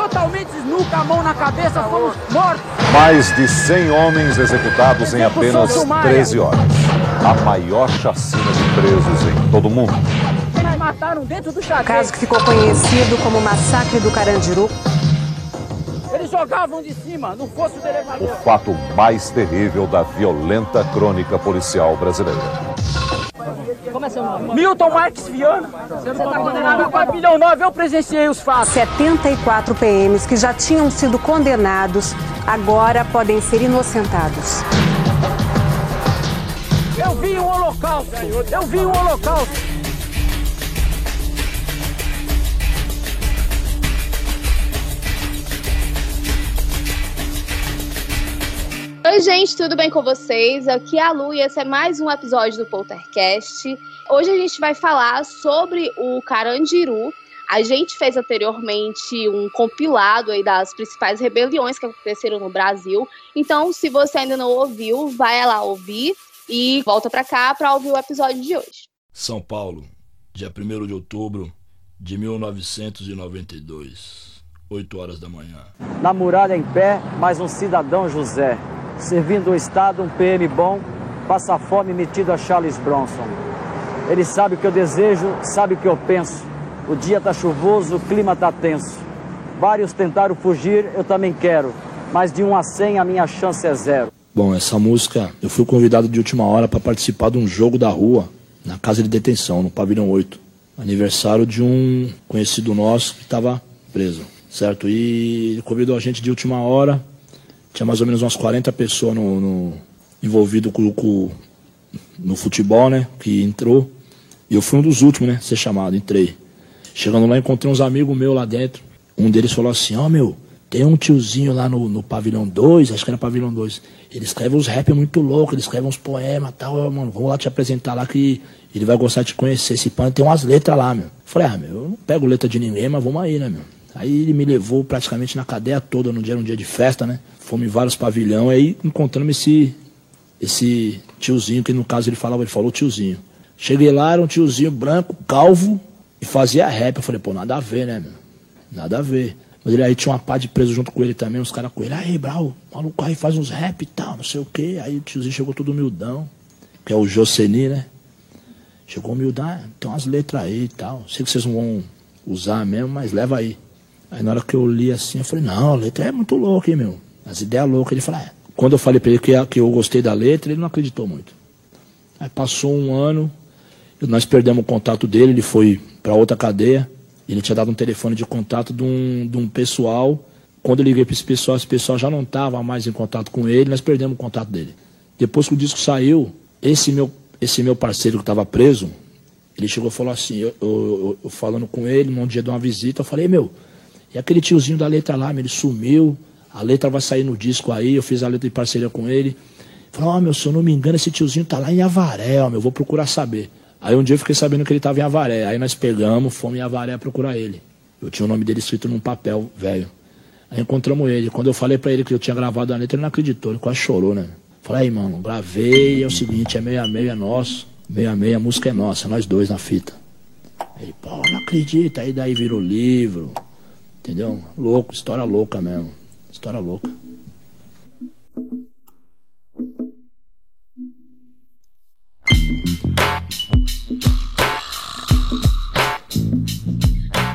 totalmente nu, com a mão na cabeça, fomos mortos. Mais de 100 homens executados em apenas 13 horas. A maior chacina de presos em todo o mundo. Eles mataram dentro do xadrez. Caso que ficou conhecido como o Massacre do Carandiru. Eles jogavam de cima, no fosso do O elevador. fato mais terrível da violenta crônica policial brasileira. Milton Marques Viana. Você tá condenado a pavilhão 9, eu presenciei os fatos. 74 PMs que já tinham sido condenados agora podem ser inocentados. Eu vi um holocausto. Eu vi um holocausto. Oi, gente, tudo bem com vocês? Aqui é a Lu e esse é mais um episódio do Poltercast. Hoje a gente vai falar sobre o Carandiru. A gente fez anteriormente um compilado aí das principais rebeliões que aconteceram no Brasil. Então, se você ainda não ouviu, vai lá ouvir e volta pra cá pra ouvir o episódio de hoje. São Paulo, dia 1 de outubro de 1992, 8 horas da manhã. Na muralha em pé, mais um cidadão José. Servindo o Estado, um PM bom, passa fome metido a Charles Bronson. Ele sabe o que eu desejo, sabe o que eu penso. O dia tá chuvoso, o clima tá tenso. Vários tentaram fugir, eu também quero. Mas de 1 a 100 a minha chance é zero. Bom, essa música, eu fui convidado de última hora para participar de um jogo da rua na casa de detenção, no pavilhão 8. Aniversário de um conhecido nosso que estava preso, certo? E ele convidou a gente de última hora. Tinha mais ou menos umas 40 pessoas no, no envolvido com, com- no futebol, né? Que entrou. E eu fui um dos últimos, né? Ser chamado, entrei. Chegando lá, encontrei uns amigos meus lá dentro. Um deles falou assim: Ó, meu, tem um tiozinho lá no, no pavilhão 2, acho que era pavilhão 2. Ele escreve uns rap muito louco, ele escreve uns poemas e tal. Eu, mano, vamos lá te apresentar lá que ele vai gostar de te conhecer. Esse pano tem umas letras lá, meu. Falei, ah, meu, eu não pego letra de ninguém, mas vamos aí, né, meu? Aí ele me levou praticamente na cadeia toda, no dia, um dia de festa, né? Fomos em vários pavilhões, aí encontramos esse, esse tiozinho, que no caso ele falava, ele falou tiozinho. Cheguei lá, era um tiozinho branco, calvo, e fazia rap. Eu falei, pô, nada a ver, né, meu? Nada a ver. Mas ele aí tinha uma pá de preso junto com ele também, uns caras com ele. Aí, Brau, maluco aí faz uns rap e tal, não sei o quê. Aí o tiozinho chegou todo humildão, que é o Joseni, né? Chegou humildão, ah, tem umas letras aí e tal. Sei que vocês não vão usar mesmo, mas leva aí. Aí na hora que eu li assim, eu falei, não, a letra é muito louca, hein, meu? As ideias loucas. Ele falou, é. Quando eu falei pra ele que, que eu gostei da letra, ele não acreditou muito. Aí passou um ano, nós perdemos o contato dele, ele foi para outra cadeia. Ele tinha dado um telefone de contato de um, de um pessoal. Quando eu liguei para esse pessoal, esse pessoal já não estava mais em contato com ele, nós perdemos o contato dele. Depois que o disco saiu, esse meu, esse meu parceiro que estava preso, ele chegou e falou assim, eu, eu- eu- eu falando com ele, num dia de uma visita, eu falei, meu, e aquele tiozinho da letra lá, ele sumiu, a letra vai sair no disco aí, eu fiz a letra de parceria com ele. Falou, ó, meu, se eu não me engano, esse tiozinho tá lá em Avaré, ó, meu, eu vou procurar saber. Aí um dia eu fiquei sabendo que ele tava em Avaré. Aí nós pegamos, fomos em Avaré procurar ele. Eu tinha o nome dele escrito num papel, velho. Aí encontramos ele. Quando eu falei pra ele que eu tinha gravado a letra, ele não acreditou, ele quase chorou, né? Falei, aí, mano, gravei, é o seguinte, é meia meia é nosso. Meia meia, a música é nossa, nós dois na fita. Ele, pô, não acredita. Aí daí virou livro. Entendeu? Louco, história louca mesmo. História louca.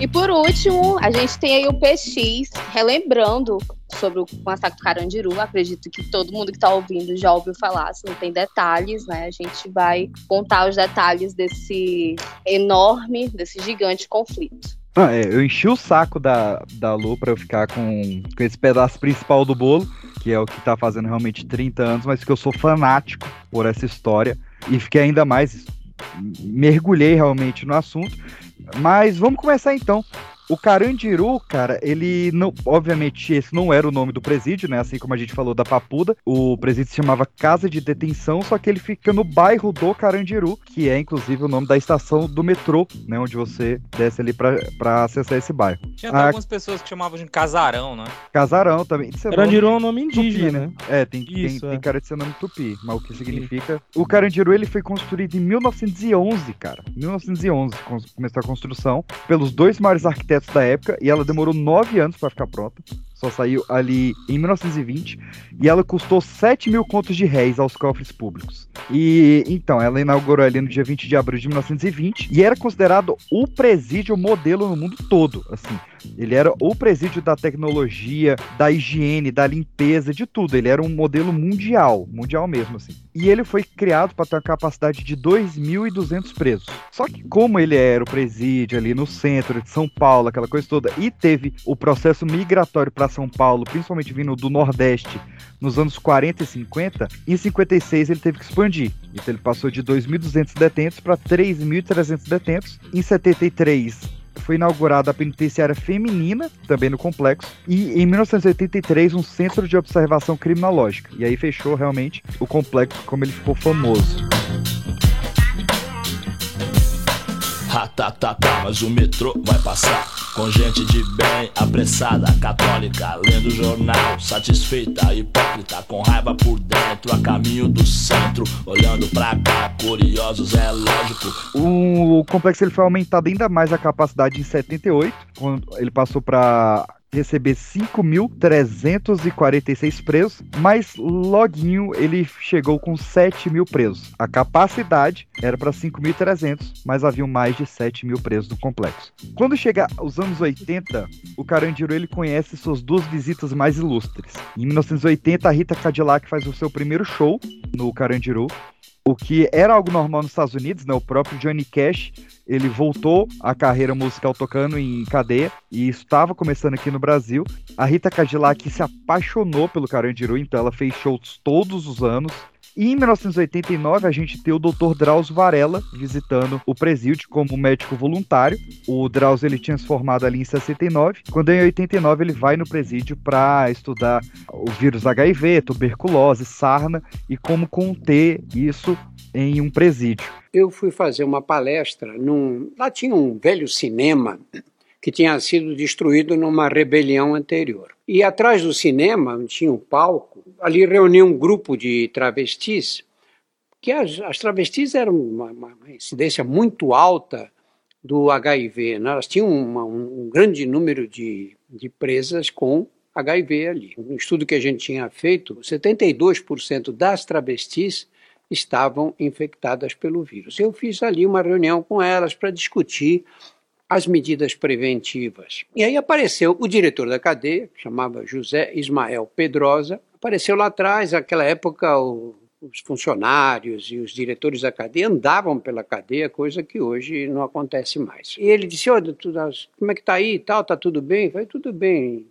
E por último, a gente tem aí o PX, relembrando sobre o massacre do Carandiru. Acredito que todo mundo que está ouvindo já ouviu falar, se não tem detalhes, né? A gente vai contar os detalhes desse enorme, desse gigante conflito. Ah, é, eu enchi o saco da, da Lu pra eu ficar com, com esse pedaço principal do bolo, que é o que tá fazendo realmente 30 anos, mas que eu sou fanático por essa história. E fiquei ainda mais. Mergulhei realmente no assunto. Mas vamos começar então. O Carandiru, cara, ele não. Obviamente, esse não era o nome do presídio, né? Assim como a gente falou da Papuda. O presídio se chamava Casa de Detenção, só que ele fica no bairro do Carandiru, que é inclusive o nome da estação do metrô, né? Onde você desce ali pra, pra acessar esse bairro. Tinha até Ah, algumas pessoas que chamavam de casarão, né? Casarão também. Isso é Carandiru é um nome nome tupi, indígena, né? É, tem, tem, Isso, tem é. cara de ser nome tupi, mas o que significa... O Carandiru, ele foi construído em 1911, cara. 1911 com- começou a construção pelos dois maiores arquitetos arquitetos da época e ela demorou nove anos para ficar pronta. Só saiu ali em 1920 e ela custou 7 mil contos de réis aos cofres públicos. E então, ela inaugurou ali no dia 20 de abril de 1920 e era considerado o presídio modelo no mundo todo, assim. Ele era o presídio da tecnologia, da higiene, da limpeza, de tudo. Ele era um modelo mundial, mundial mesmo, assim. E ele foi criado para ter uma capacidade de 2.200 presos. Só que como ele era o presídio ali no centro de São Paulo, aquela coisa toda, e teve o processo migratório para São Paulo, principalmente vindo do Nordeste, nos anos 40 e 50, em 56 ele teve que expandir. Então ele passou de 2.200 detentos para 3.300 detentos. Em 73 foi inaugurada a penitenciária feminina, também no complexo, e em 1983 um centro de observação criminológica. E aí fechou realmente o complexo como ele ficou famoso. Ha, tá, tá, tá, mas o metrô vai passar com gente de bem, apressada, católica, lendo jornal, satisfeita, hipócrita, com raiva por dentro, a caminho do centro, olhando pra cá, curiosos, é lógico. O complexo ele foi aumentado ainda mais a capacidade em 78, quando ele passou para receber 5.346 presos, mas loguinho ele chegou com 7 mil presos. A capacidade era para 5.300, mas haviam mais de 7 mil presos no complexo. Quando chega os anos 80, o Carandiru ele conhece suas duas visitas mais ilustres. Em 1980, a Rita Cadillac faz o seu primeiro show no Carandiru, o que era algo normal nos Estados Unidos, né? O próprio Johnny Cash, ele voltou à carreira musical tocando em cadeia e estava começando aqui no Brasil. A Rita Cadillac se apaixonou pelo Carandiru, então ela fez shows todos os anos. E em 1989 a gente tem o Dr. Drauzio Varela visitando o presídio como médico voluntário. O Drauzio ele tinha se formado ali em 69. Quando em 89 ele vai no presídio para estudar o vírus HIV, tuberculose, sarna e como conter isso em um presídio. Eu fui fazer uma palestra num lá tinha um velho cinema que tinha sido destruído numa rebelião anterior. E atrás do cinema tinha um palco, ali reunia um grupo de travestis, que as, as travestis eram uma, uma, incidência muito alta do HIV. Né? Elas tinham uma, um, um grande número de, de presas com HIV ali. Um estudo que a gente tinha feito, 72% das travestis estavam infectadas pelo vírus. Eu fiz ali uma reunião com elas para discutir as medidas preventivas. E aí apareceu o diretor da cadeia, que chamava José Ismael Pedrosa, apareceu lá atrás, naquela época o, os funcionários e os diretores da cadeia andavam pela cadeia, coisa que hoje não acontece mais. E ele disse, olha, como é que está aí e tal, está tudo bem? Eu falei, tudo bem.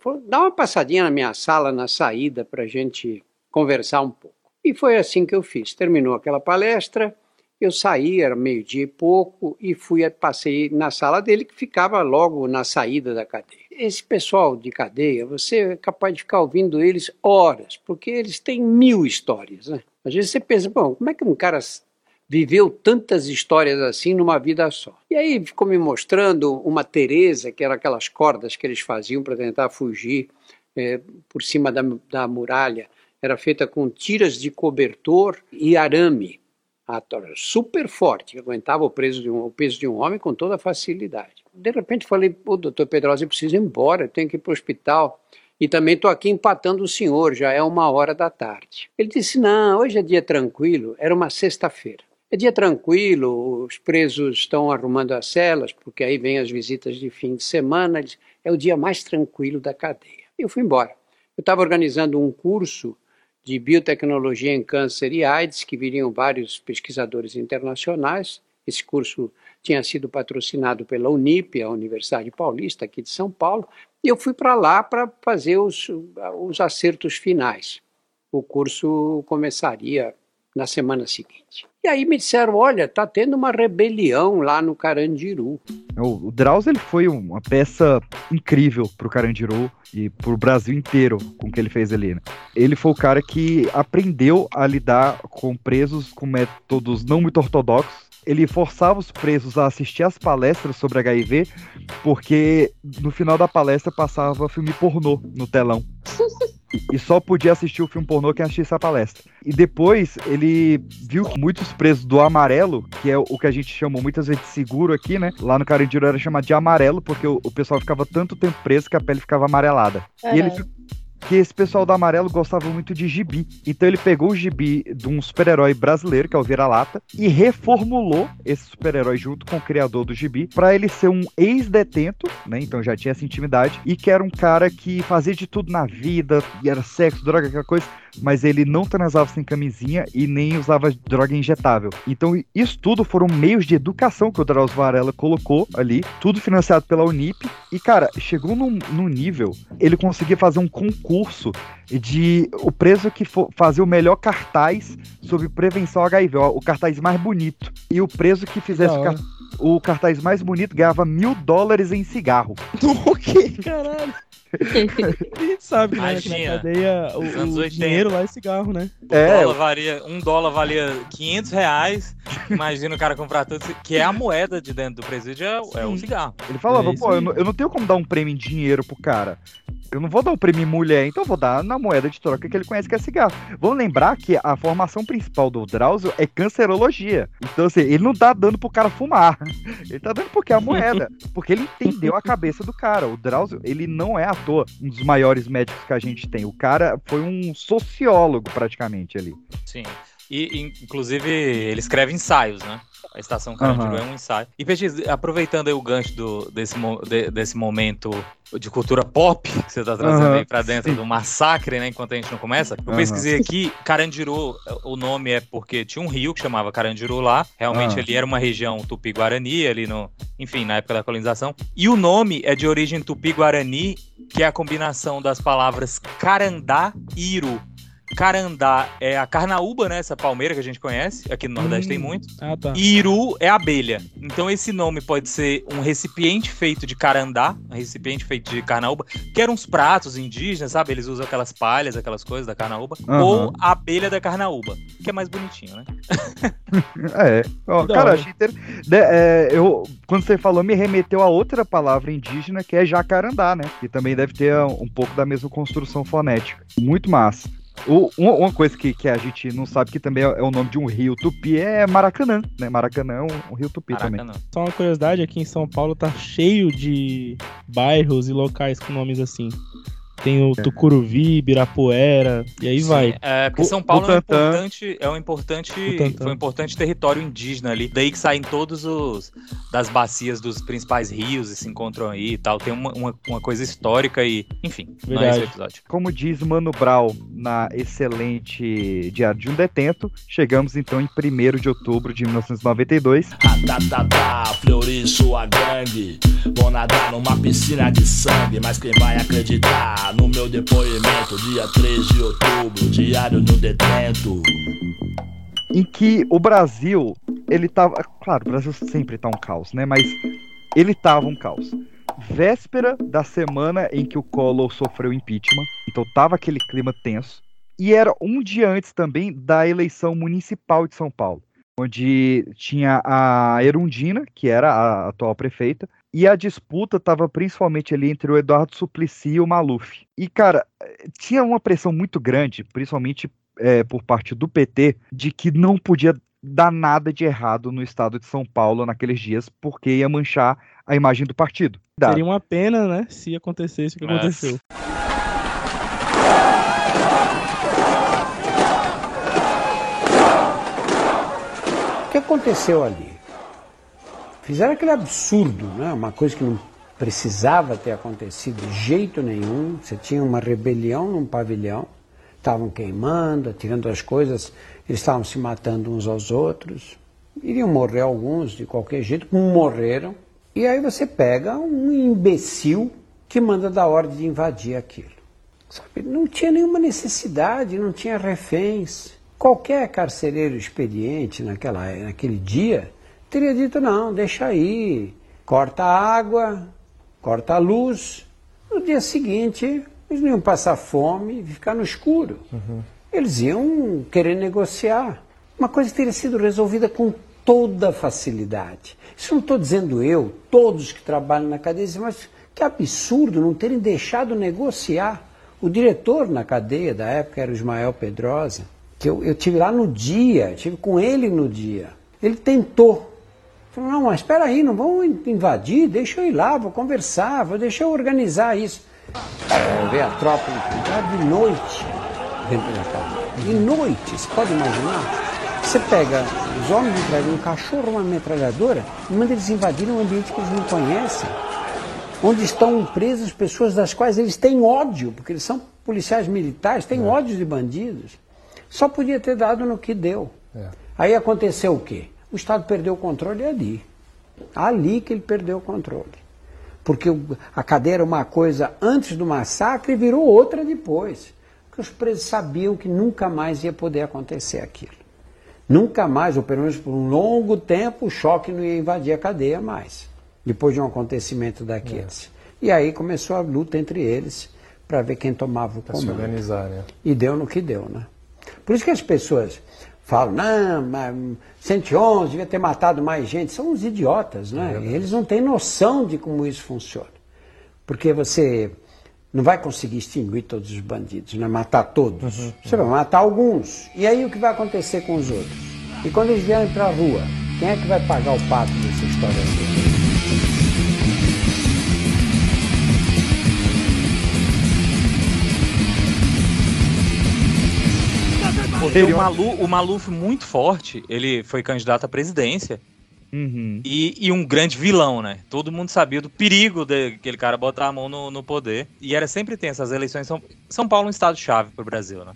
Falei, Dá uma passadinha na minha sala, na saída, para a gente conversar um pouco. E foi assim que eu fiz. Terminou aquela palestra, eu saí, era meio-dia e pouco, e fui, passei na sala dele, que ficava logo na saída da cadeia. Esse pessoal de cadeia, você é capaz de ficar ouvindo eles horas, porque eles têm mil histórias. Né? Às vezes você pensa, bom, como é que um cara viveu tantas histórias assim numa vida só? E aí ficou me mostrando uma Teresa, que eram aquelas cordas que eles faziam para tentar fugir é, por cima da, da muralha. Era feita com tiras de cobertor e arame super forte, aguentava o peso, de um, o peso de um homem com toda facilidade. De repente falei, o doutor Pedrosa, eu preciso ir embora, eu tenho que ir para o hospital. E também estou aqui empatando o senhor, já é uma hora da tarde. Ele disse, não, hoje é dia tranquilo, era uma sexta-feira. É dia tranquilo, os presos estão arrumando as celas, porque aí vem as visitas de fim de semana, é o dia mais tranquilo da cadeia. Eu fui embora. Eu estava organizando um curso de biotecnologia em câncer e AIDS, que viriam vários pesquisadores internacionais. Esse curso tinha sido patrocinado pela Unip, a Universidade Paulista, aqui de São Paulo, e eu fui para lá para fazer os, os acertos finais. O curso começaria na semana seguinte. E aí me disseram, olha, tá tendo uma rebelião lá no Carandiru. O, o Drauzio ele foi uma peça incrível pro Carandiru e pro Brasil inteiro com o que ele fez ali. Né? Ele foi o cara que aprendeu a lidar com presos com métodos não muito ortodoxos. Ele forçava os presos a assistir às palestras sobre HIV, porque no final da palestra passava filme pornô no telão. E só podia assistir o filme pornô quem assistisse a palestra. E depois ele viu que muitos presos do amarelo, que é o que a gente chamou muitas vezes de seguro aqui, né? Lá no Carandiru era chamado de amarelo, porque o, o pessoal ficava tanto tempo preso que a pele ficava amarelada. É. E ele que esse pessoal do amarelo gostava muito de gibi. Então ele pegou o gibi de um super-herói brasileiro, que é o Vira-Lata, e reformulou esse super-herói junto com o criador do gibi para ele ser um ex-detento, né? Então já tinha essa intimidade, e que era um cara que fazia de tudo na vida, e era sexo, droga, aquela coisa, mas ele não transava sem camisinha e nem usava droga injetável. Então isso tudo foram meios de educação que o Drauzio Varela colocou ali, tudo financiado pela Unip, e cara, chegou num, num nível, ele conseguia fazer um concurso de o preso que for fazer o melhor cartaz sobre prevenção HIV, ó, o cartaz mais bonito. E o preso que fizesse o, car- o cartaz mais bonito ganhava mil dólares em cigarro. O que, caralho? A gente sabe, né? Imagina, na cadeia o, o 80. dinheiro lá é cigarro, né? É, Dólar valia, um dólar valia 500 reais. Imagina o cara comprar tudo. Que é a moeda de dentro do presídio, é, o- é o cigarro. Ele falava, É pô, eu não, eu não tenho como dar um prêmio em dinheiro pro cara. Eu não vou dar um prêmio mulher, então vou dar na moeda de troca que ele conhece que é cigarro. Vamos lembrar que a formação principal do Drauzio é cancerologia. Então, assim, ele não tá dando pro cara fumar. Ele tá dando porque é a moeda. Porque ele entendeu a cabeça do cara. O Drauzio, ele não é à toa um dos maiores médicos que a gente tem. O cara foi um sociólogo, praticamente, ali. Sim. E, inclusive, ele escreve ensaios, né? A Estação Carandiru Aham. é um ensaio. E, Peixe, aproveitando aí o gancho do, desse, de- desse momento de cultura pop que você tá trazendo Aham, aí pra dentro do massacre, né? Enquanto a gente não começa. Eu pesquisei aqui, Carandiru, o nome é porque tinha um rio que chamava Carandiru lá. Realmente Ah. ali era uma região tupi-guarani, ali no... Enfim, na época da colonização. E o nome é de origem tupi-guarani, que é a combinação das palavras carandá e iru. Carandá é a carnaúba, né? Essa palmeira que a gente conhece. Aqui no Nordeste Hum. tem muito. Ah, tá. E Iru é abelha. Então esse nome pode ser um recipiente feito de carandá, um recipiente feito de carnaúba, que eram uns pratos indígenas, sabe? Eles usam aquelas palhas, aquelas coisas da carnaúba. Aham. Ou a abelha da carnaúba, que é mais bonitinho, né? É, ó, cara, achei inter... de- é, eu, quando você falou, me remeteu a outra palavra indígena que é jacarandá, né? Que também deve ter um, um pouco da mesma construção fonética. Muito massa. O- uma, uma coisa que, que a gente não sabe que também é, é o nome de um rio tupi é Maracanã, né? Maracanã é um, um rio tupi também. Maracanã. Só uma curiosidade, aqui em São Paulo tá cheio de bairros e locais com nomes assim. Tem o Tucuruvi, Ibirapuera, e aí vai. É, porque São Paulo é um importante, é um importante, foi um importante território indígena ali. Daí que saem todos os das bacias dos principais rios e se encontram aí e tal. Tem uma, uma, uma coisa histórica e, enfim, não é esse o Verdade. episódio. Como diz Mano Brown na excelente Diário de um Detento, chegamos então em 1 de outubro de 1992. Ratatatá, Fleury, sua gangue. Vou nadar numa piscina de sangue, mas quem vai acreditar no meu depoimento? Dia 3 de outubro, diário do detento. em que o Brasil, ele tava. Claro, o Brasil sempre tá um caos, né? Mas ele tava um caos. Véspera da semana em que o Collor sofreu impeachment, então tava aquele clima tenso. E era um dia antes também da eleição municipal de São Paulo, onde tinha a Erundina, que era a atual prefeita, e a disputa estava principalmente ali entre o Eduardo Suplicy e o Maluf. E, cara, tinha uma pressão muito grande, principalmente é, por parte do PT, de que não podia dar nada de errado no estado de São Paulo naqueles dias, porque ia manchar a imagem do partido. Seria uma pena, né, se acontecesse o que É. aconteceu. O que aconteceu ali? Fizeram aquele absurdo, né? uma coisa que não precisava ter acontecido de jeito nenhum. Você tinha uma rebelião num pavilhão, estavam queimando, atirando as coisas, eles estavam se matando uns aos outros. Iriam morrer alguns de qualquer jeito, morreram. E aí você pega um imbecil que manda dar ordem de invadir aquilo. Sabe? Não tinha nenhuma necessidade, não tinha reféns. Qualquer carcereiro experiente naquela, naquele dia teria dito: não, deixa aí, corta a água, corta a luz. No dia seguinte, eles não iam passar fome e ficar no escuro. Eles iam querer negociar. Uma coisa teria sido resolvida com toda facilidade. Isso não estou dizendo eu, todos que trabalham na cadeia, dizem, mas que absurdo não terem deixado negociar. O diretor na cadeia da época era o Ismael Pedrosa, que eu, eu tive lá no dia, tive com ele no dia. Ele tentou. Falou, não, mas espera aí, não vão invadir, deixa eu ir lá, vou conversar, vou deixar eu organizar isso. É, ver a tropa de noite dentro da casa. De noite, você pode imaginar? Você pega os homens entregam um cachorro, uma metralhadora, e manda eles invadirem um ambiente que eles não conhecem onde estão presas pessoas das quais eles têm ódio, porque eles são policiais militares, têm é. ódio de bandidos. Só podia ter dado no que deu. É. Aí aconteceu o quê? O Estado perdeu o controle ali. Ali que ele perdeu o controle. Porque a cadeia era uma coisa antes do massacre e virou outra depois. Porque os presos sabiam que nunca mais ia poder acontecer aquilo. Nunca mais, ou pelo menos por um longo tempo, o choque não ia invadir a cadeia mais depois de um acontecimento daqueles. É. E aí começou a luta entre eles para ver quem tomava o pra comando. Se organizar, né? E deu no que deu, né? Por isso que as pessoas falam, não, mas 111 devia ter matado mais gente. São uns idiotas, né? É eles não têm noção de como isso funciona. Porque você não vai conseguir extinguir todos os bandidos, né? matar todos. Uhum, você uhum. vai matar alguns. E aí o que vai acontecer com os outros? E quando eles vierem para a rua, quem é que vai pagar o pato dessa história toda? Porque o, Malu, o Maluf, muito forte, ele foi candidato à presidência. Uhum. E, e, um grande vilão, né? Todo mundo sabia do perigo daquele cara botar a mão no, no poder. E era sempre tenso. As eleições são. São Paulo é um estado-chave pro Brasil, né?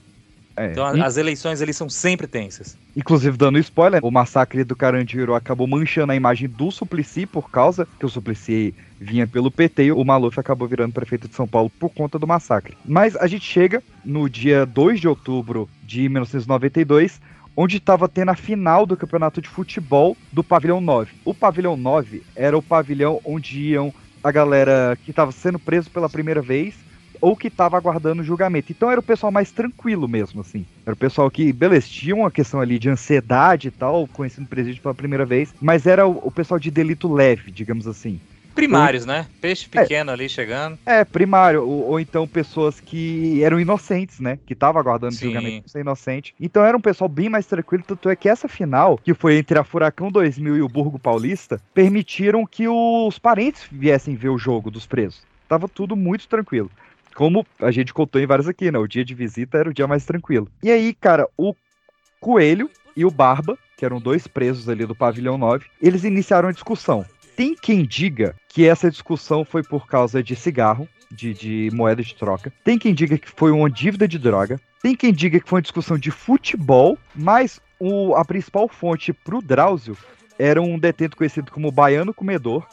É. Então e... as eleições eles são sempre tensas. Inclusive, dando spoiler, o massacre do Carandiru acabou manchando a imagem do Suplicy por causa que o Suplicy vinha pelo PT e o Maluf acabou virando prefeito de São Paulo por conta do massacre. Mas a gente chega no dia 2 de outubro de 1992, onde estava tendo a final do campeonato de futebol do Pavilhão 9. O Pavilhão 9 era o pavilhão onde iam a galera que estava sendo preso pela primeira vez ou que estava aguardando julgamento. Então era o pessoal mais tranquilo mesmo, assim. Era o pessoal que, beleza, tinha uma questão ali de ansiedade e tal, conhecendo o presídio pela primeira vez, mas era o, o pessoal de delito leve, digamos assim. Primários, né? Peixe é. pequeno é, ali chegando. É, primário. Ou, ou, então pessoas que eram inocentes, né? Que estavam aguardando Sim. julgamento ser inocente. Então era um pessoal bem mais tranquilo. Tanto é que essa final, que foi entre a Furacão 2000 e o Burgo Paulista, permitiram que os parentes viessem ver o jogo dos presos. Tava tudo muito tranquilo. Como a gente contou em vários aqui, né? O dia de visita era o dia mais tranquilo. E aí, cara, o Coelho e o Barba, que eram dois presos ali do pavilhão 9, eles iniciaram a discussão. Tem quem diga que essa discussão foi por causa de cigarro, de, de, moeda de troca. Tem quem diga que foi uma dívida de droga. Tem quem diga que foi uma discussão de futebol, mas o, a principal fonte pro Drauzio era um detento conhecido como Baiano Comedor.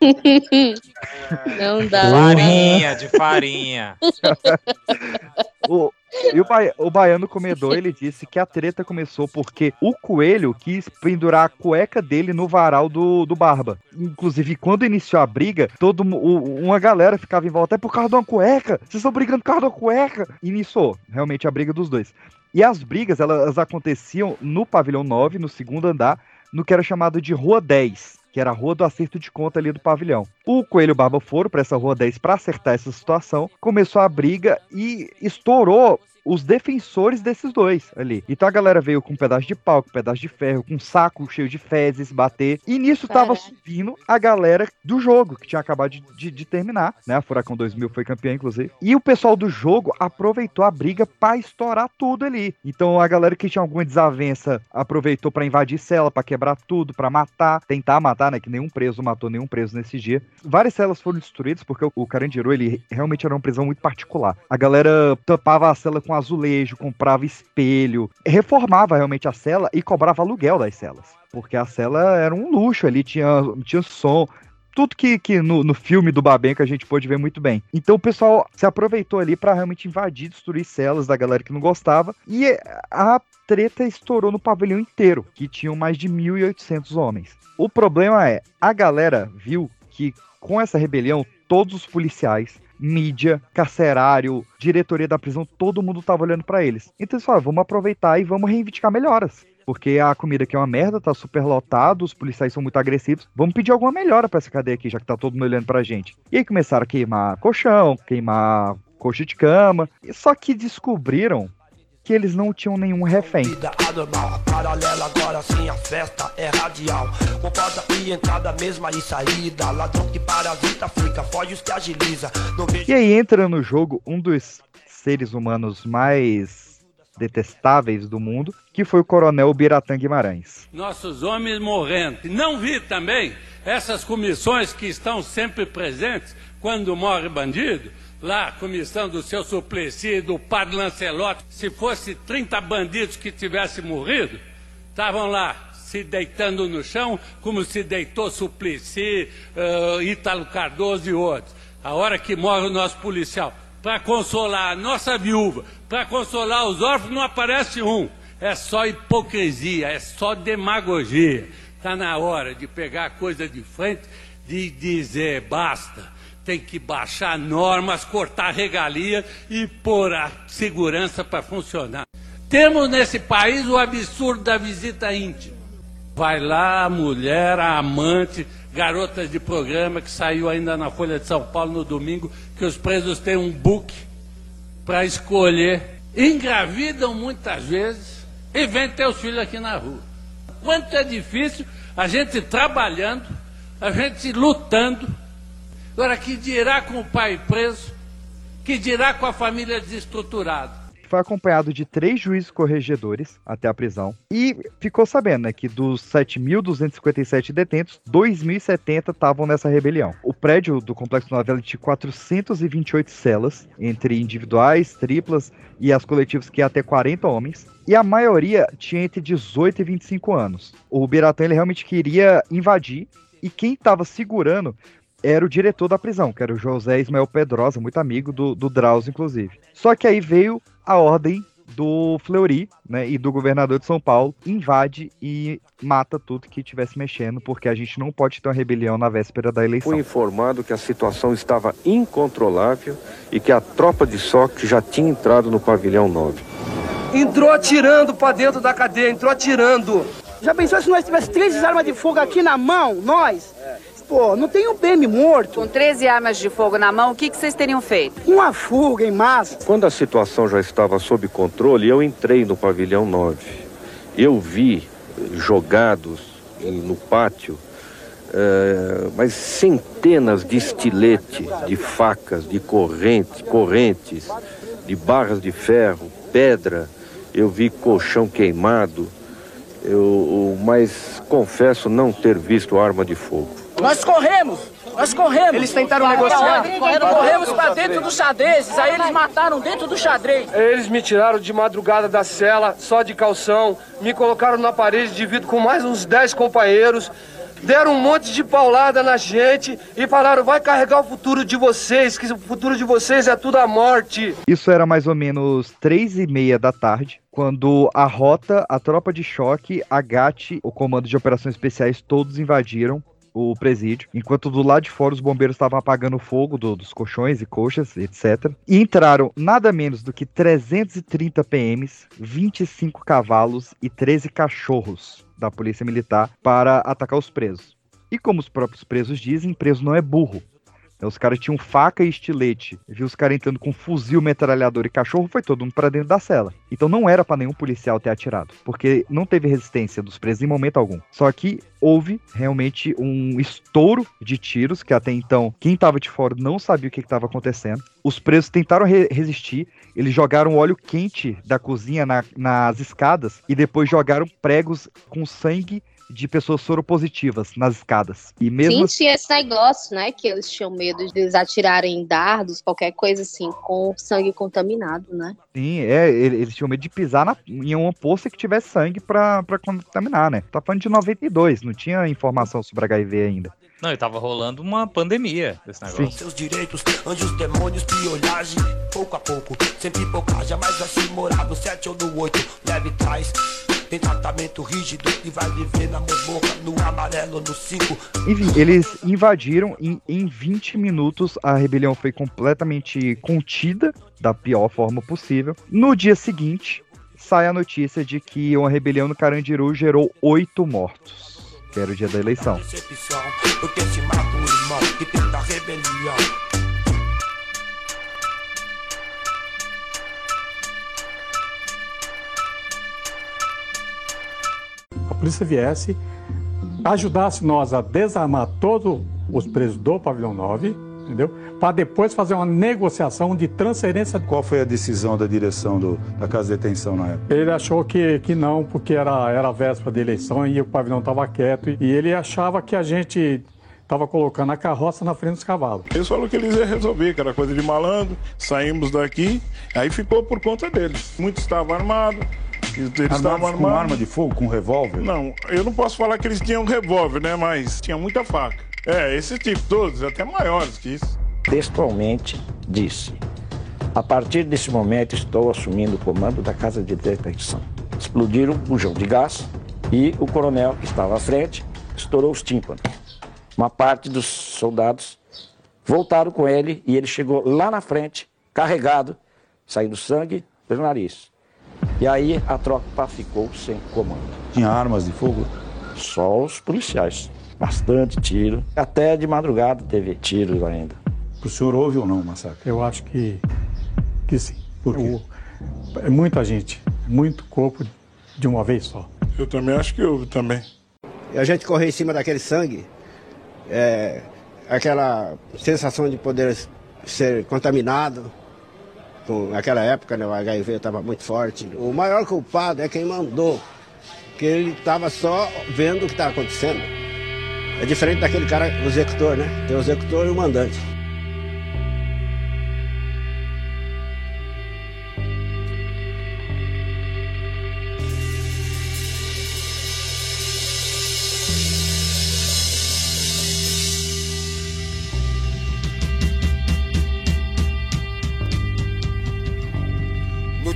Não dá. Farinha, de farinha. o, e o, ba o baiano comedor, ele disse que a treta começou porque o coelho quis pendurar a cueca dele no varal do, do Barba. Inclusive, quando iniciou a briga, todo o, uma galera ficava em volta, é por causa de uma cueca, vocês estão brigando por causa de uma cueca. Iniciou, realmente, a briga dos dois. E as brigas, elas aconteciam no pavilhão 9, no segundo andar, no que era chamado de Rua 10, que era a rua do acerto de conta ali do pavilhão. O Coelho Barba foram para essa Rua 10 para acertar essa situação, começou a briga e estourou os defensores desses dois ali. Então a galera veio com um pedaço de pau, com um pedaço de ferro, com um saco cheio de fezes, bater. E nisso tava subindo a galera do jogo, que tinha acabado de, de, de, terminar, né? A Furacão 2000 foi campeã, inclusive. E o pessoal do jogo aproveitou a briga pra estourar tudo ali. Então a galera que tinha alguma desavença aproveitou para invadir cela, para quebrar tudo, para matar, tentar matar, né? Que nenhum preso matou nenhum preso nesse dia. Várias celas foram destruídas porque o, o Carandiru, ele realmente era uma prisão muito particular. A galera tampava a cela com azulejo, comprava espelho, reformava realmente a cela e cobrava aluguel das celas. Porque a cela era um luxo ali, tinha, tinha som, tudo que, que no, no filme do Babenco a gente pôde ver muito bem. Então o pessoal se aproveitou ali para realmente invadir, destruir celas da galera que não gostava. E a treta estourou no pavilhão inteiro, que tinham mais de 1.800 homens. O problema é, a galera viu que com essa rebelião, todos os policiais, mídia, carcerário, diretoria da prisão, todo mundo tava olhando para eles. Então eles falaram, vamos aproveitar e vamos reivindicar melhoras. Porque a comida aqui é uma merda, tá super lotado, os policiais são muito agressivos. Vamos pedir alguma melhora para essa cadeia aqui, já que tá todo mundo olhando pra gente. E aí começaram a queimar colchão, queimar coxa de cama. Só que descobriram que eles não tinham nenhum refém. Vida anormal, paralela agora sim a festa é radial. Com porta e entrada, mesma e saída. Ladrão que parasita, fica, foge os que agiliza. Não vejo... E aí entra no jogo um dos seres humanos mais detestáveis do mundo, que foi o coronel Biratã Guimarães. Nossos homens morrendo. Não vi também essas comissões que estão sempre presentes quando morre bandido lá, a comissão do seu Suplicy, do padre Lancelotti, se fosse 30 bandidos que tivessem morrido, estavam lá se deitando no chão, como se deitou Suplicy, uh, Ítalo Cardoso e outros. A hora que morre o nosso policial, para consolar a nossa viúva, para consolar os órfãos, não aparece um. É só hipocrisia, é só demagogia. Está na hora de pegar a coisa de frente, de dizer basta tem que baixar normas, cortar regalia e pôr a segurança para funcionar. Temos nesse país o absurdo da visita íntima. Vai lá a mulher, a amante, garotas de programa que saiu ainda na Folha de São Paulo no domingo, que os presos têm um book para escolher. Engravidam muitas vezes e vêm ter os filhos aqui na rua. Quanto é difícil a gente trabalhando, a gente lutando Agora, que dirá com o pai preso? Que dirá com a família desestruturada? Foi acompanhado de três juízes corregedores até a prisão e ficou sabendo né, que dos 7.257 detentos, 2.070 estavam nessa rebelião. O prédio do Complexo Novela tinha 428 celas, entre individuais, triplas e as coletivas que ia até 40 homens. E a maioria tinha entre 18 e 25 anos. O Biratã ele realmente queria invadir e quem estava segurando era o diretor da prisão, que era o José Ismael Pedrosa, muito amigo do, do Drauzio, inclusive. Só que aí veio a ordem do Fleury, né, e do governador de São Paulo, invade e mata tudo que estivesse mexendo, porque a gente não pode ter uma rebelião na véspera da eleição. Fui informado que a situação estava incontrolável e que a tropa de SOC já tinha entrado no pavilhão 9. Entrou atirando para dentro da cadeia, entrou atirando. Já pensou se nós tivéssemos três armas de fogo aqui na mão, nós? Pô, não tem um PM morto. Com 13 armas de fogo na mão, o que, que vocês teriam feito? Uma fuga em massa. Quando a situação já estava sob controle, eu entrei no pavilhão 9. Eu vi jogados no pátio é, mas centenas de estiletes, de facas, de correntes, correntes, de barras de ferro, pedra. Eu vi colchão queimado. Eu, mas confesso não ter visto arma de fogo. Nós corremos, nós corremos. Eles tentaram negociar. Corremos para dentro dos xadrezes, aí eles mataram dentro do xadrez. Eles me tiraram de madrugada da cela, só de calção, me colocaram na parede de vidro com mais uns 10 companheiros, deram um monte de paulada na gente e falaram: vai carregar o futuro de vocês, que o futuro de vocês é tudo a morte. Isso era mais ou menos três e meia da tarde. Quando a rota, a tropa de choque, a GAT, o comando de operações especiais, todos invadiram o presídio, enquanto do lado de fora os bombeiros estavam apagando o fogo do, dos colchões e coxas, etc. E entraram nada menos do que 330 PMs, 25 cavalos e 13 cachorros da Polícia Militar para atacar os presos. E como os próprios presos dizem, preso não é burro. Então, os caras tinham faca e estilete. Viu os caras entrando com fuzil, metralhador e cachorro, foi todo mundo pra dentro da cela. Então não era para nenhum policial ter atirado, porque não teve resistência dos presos em momento algum. Só que houve realmente um estouro de tiros, que até então quem tava de fora não sabia o que estava acontecendo. Os presos tentaram re resistir, eles jogaram óleo quente da cozinha na, nas escadas e depois jogaram pregos com sangue de pessoas soropositivas nas escadas. E mesmo Sim, tinha esse negócio, né? Que eles tinham medo de eles atirarem dardos, qualquer coisa assim, com sangue contaminado, né? Sim, é, eles tinham medo de pisar na, em uma poça que tivesse sangue pra, pra contaminar, né? Tá falando de 92, não tinha informação sobre HIV ainda. Não, e tava rolando uma pandemia desse negócio. Sim. Seus direitos, anjos, demônios, piolhagem, pouco a pouco, sempre pouca, jamais vai se morar no 7 ou no 8, leve trás. Tem tratamento rígido e vai viver na masmorra, no amarelo, no 5. Enfim, eles invadiram e em 20 minutos a rebelião foi completamente contida da pior forma possível. No dia seguinte, sai a notícia de que uma rebelião no Carandiru gerou oito mortos que era o dia da eleição. Rebelião. polícia viesse, ajudasse nós a desarmar todos os presos do pavilhão 9, entendeu? Para depois fazer uma negociação de transferência. Qual foi a decisão da direção do, da casa de detenção na época? Ele achou que, que não, porque era, era véspera de eleição e o pavilhão estava quieto. E ele achava que a gente estava colocando a carroça na frente dos cavalos. Eles falaram que eles iam resolver, que era coisa de malandro. Saímos daqui, aí ficou por conta deles. Muitos estavam armados. Eles estavam armados com arma de fogo, com revólver? Não, eu não posso falar que eles tinham revólver, né? Mas tinha muita faca. É, esse tipo, todos, até maiores que isso. Textualmente disse: A partir desse momento estou assumindo o comando da casa de detenção. Explodiram um bujão de gás e o coronel que estava à frente estourou os tímpanos. Uma parte dos soldados voltaram com ele e ele chegou lá na frente, carregado, saindo sangue pelo nariz. E aí a tropa ficou sem comando. Tinha armas de fogo? Só os policiais. Bastante tiro. Até de madrugada teve tiros ainda. O senhor ouve ou não o massacre? Eu acho que, que sim. Por quê? É muita gente, muito corpo de uma vez só. Eu também acho que houve também. E a gente correr em cima daquele sangue, é, aquela sensação de poder ser contaminado. Com naquela época, né, o HIV estava muito forte. O maior culpado é quem mandou, que ele estava só vendo o que estava acontecendo. É diferente daquele cara, o executor, né? Tem o executor e o mandante.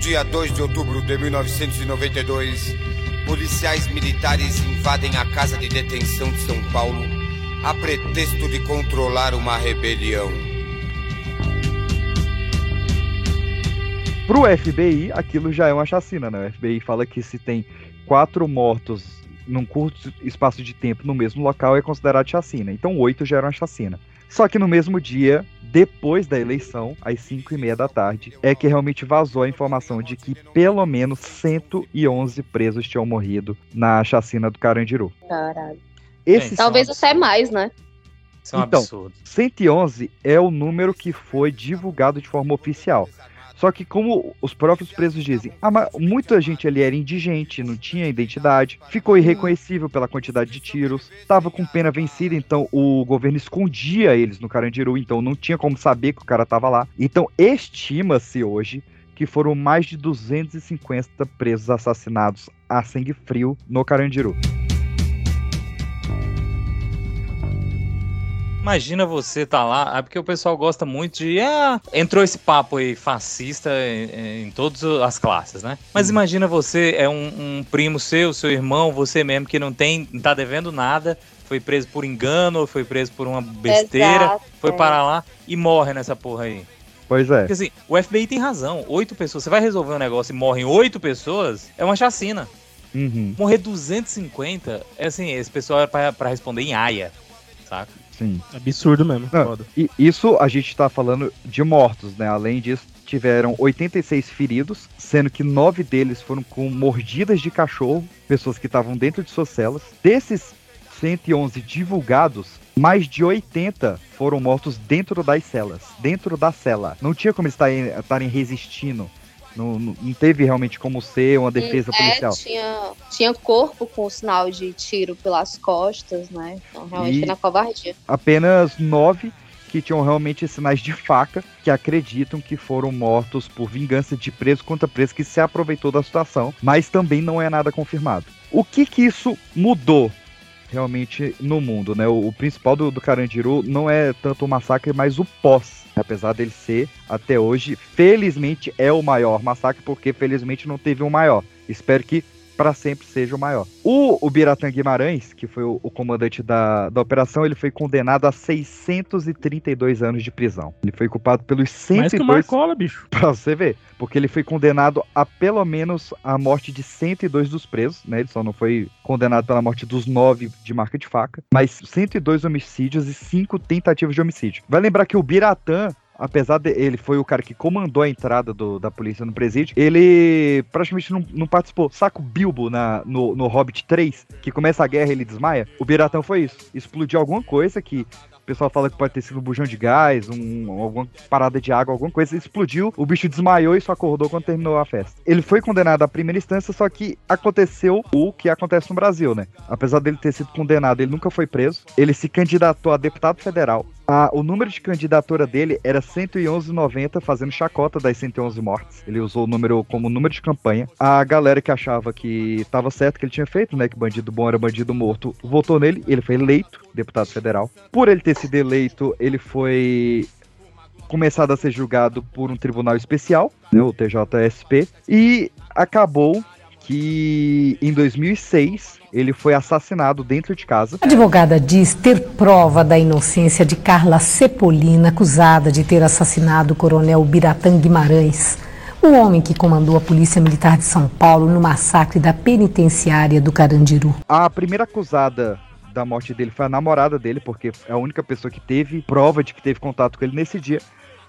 Dia 2 de outubro de 1992, policiais militares invadem a casa de detenção de São Paulo a pretexto de controlar uma rebelião. Pro FBI, aquilo já é uma chacina, né? O FBI fala que se tem quatro mortos num curto espaço de tempo no mesmo local é considerado chacina. Então oito já era uma chacina. Só que no mesmo dia, depois da eleição, às 5 e meia da tarde, é que realmente vazou a informação de que pelo menos 111 presos tinham morrido na chacina do Carandiru. Caralho. Esses Talvez até mais, né? Isso é um então, absurdo. 111 é o número que foi divulgado de forma oficial. Só que como os próprios presos dizem, ah, muita gente ali era indigente, não tinha identidade, ficou irreconhecível pela quantidade de tiros, estava com pena vencida, então o governo escondia eles no Carandiru, então não tinha como saber que o cara estava lá. Então estima-se hoje que foram mais de 250 presos assassinados a sangue frio no Carandiru. Imagina você tá lá, é porque o pessoal gosta muito de. Ah, entrou esse papo aí fascista em, em todas as classes, né? Mas imagina você, é um, um primo seu, seu irmão, você mesmo que não tem, não tá devendo nada, foi preso por engano, ou foi preso por uma besteira, Exato, foi parar lá e morre nessa porra aí. Pois é. Porque assim, o FBI tem razão. Oito pessoas. Você vai resolver um negócio e morrem oito pessoas, é uma chacina. Uhum. Morrer 250, é assim, esse pessoal é pra, pra responder em aia, saca? Sim. Absurdo mesmo. Não, e isso a gente tá falando de mortos, né? Além disso, tiveram 86 feridos, sendo que nove deles foram com mordidas de cachorro, pessoas que estavam dentro de suas celas. Desses 111 divulgados, mais de 80 foram mortos dentro das celas, dentro da cela. Não tinha como eles estarem resistindo. Não, não teve realmente como ser uma defesa É, policial. tinha, tinha corpo com sinal de tiro pelas costas, né? Então realmente E- na covardia. apenas nove que tinham realmente sinais de faca, que acreditam que foram mortos por vingança de preso contra preso que se aproveitou da situação, mas também não é nada confirmado. O que que isso mudou realmente no mundo, né? O, o principal do, do Carandiru não é tanto o massacre, mas o pós. Apesar dele ser, até hoje, felizmente é o maior massacre, porque felizmente não teve um maior. Espero que para sempre seja o maior. O, o Biratã Guimarães, que foi o, o comandante da, da operação, ele foi condenado a 632 anos de prisão. Ele foi culpado pelos Mais que o 102... Marcola, bicho. Pra você ver. Porque ele foi condenado a pelo menos a morte de 102 dos presos, né? Ele só não foi condenado pela morte dos nove de marca de faca. Mas 102 homicídios e 5 tentativas de homicídio. Vai lembrar que o Biratã, apesar de ele foi o cara que comandou a entrada do, da polícia no presídio, ele praticamente não, não participou. Saco Bilbo na, no, no Hobbit 3, que começa a guerra e ele desmaia. O Biratã foi isso. Explodiu alguma coisa que o pessoal fala que pode ter sido um bujão de gás, um, alguma parada de água, alguma coisa, explodiu, o bicho desmaiou e só acordou quando terminou a festa. Ele foi condenado à primeira instância, só que aconteceu o que acontece no Brasil, né? Apesar dele ter sido condenado, ele nunca foi preso. Ele se candidatou a deputado federal. O número de candidatura dele era 111,90, fazendo chacota das 111 mortes. Ele usou o número como número de campanha. A galera que achava que estava certo que ele tinha feito, né? Que bandido bom era bandido morto, votou nele. Ele foi eleito deputado federal. Por ele ter sido eleito, ele foi começado a ser julgado por um tribunal especial, né, o TJSP, e acabou que em 2006 ele foi assassinado dentro de casa. A advogada diz ter prova da inocência de Carla Cepolina, acusada de ter assassinado o coronel Biratã Guimarães, o homem que comandou a Polícia Militar de São Paulo no massacre da penitenciária do Carandiru. A primeira acusada da morte dele foi a namorada dele, porque é a única pessoa que teve prova de que teve contato com ele nesse dia.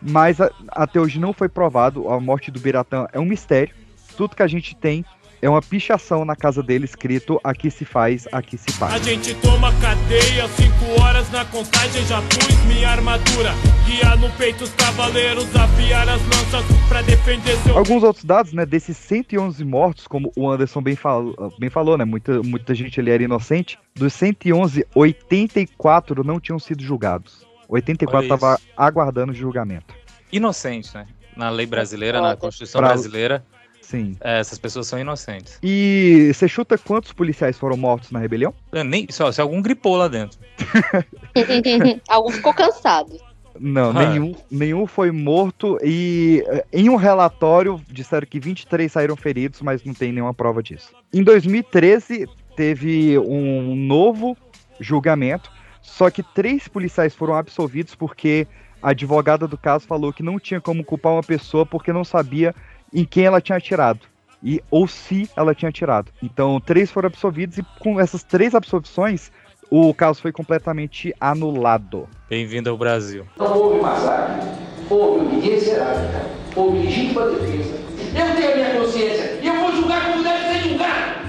Mas a, até hoje não foi provado. A morte do Biratã é um mistério. Tudo que a gente tem é uma pichação na casa dele escrito aqui se faz, aqui se faz. A gente toma cadeia, cinco horas na contagem, já pus minha armadura. Guiar no peito os cavaleiros, afiar as lanças pra defender seu. Alguns outros dados, né, desses 111 mortos, como o Anderson bem, fal bem falou, né, muita, muita gente ali era inocente. Dos 111, 84 não tinham sido julgados. 84 estava aguardando julgamento. Inocente, né? Na lei brasileira, Pra- na Constituição pra- brasileira, Sim. é, essas pessoas são inocentes. E você chuta quantos policiais foram mortos na rebelião? É, Nem, só se algum gripou lá dentro. Algum ficou cansado. Não, Ah. nenhum, nenhum foi morto e eh, em um relatório disseram que 23 saíram feridos, mas não tem nenhuma prova disso. Em 2013 teve um novo julgamento, só que três policiais foram absolvidos porque a advogada do caso falou que não tinha como culpar uma pessoa porque não sabia em quem ela tinha atirado. E, ou se ela tinha atirado. Então, três foram absolvidos e com essas três absolvições, o caso foi completamente anulado. Bem-vindo ao Brasil. Não houve massacre, houve obediência herática, houve legítima defesa. Eu tenho a minha consciência e eu vou julgar como deve ser julgado.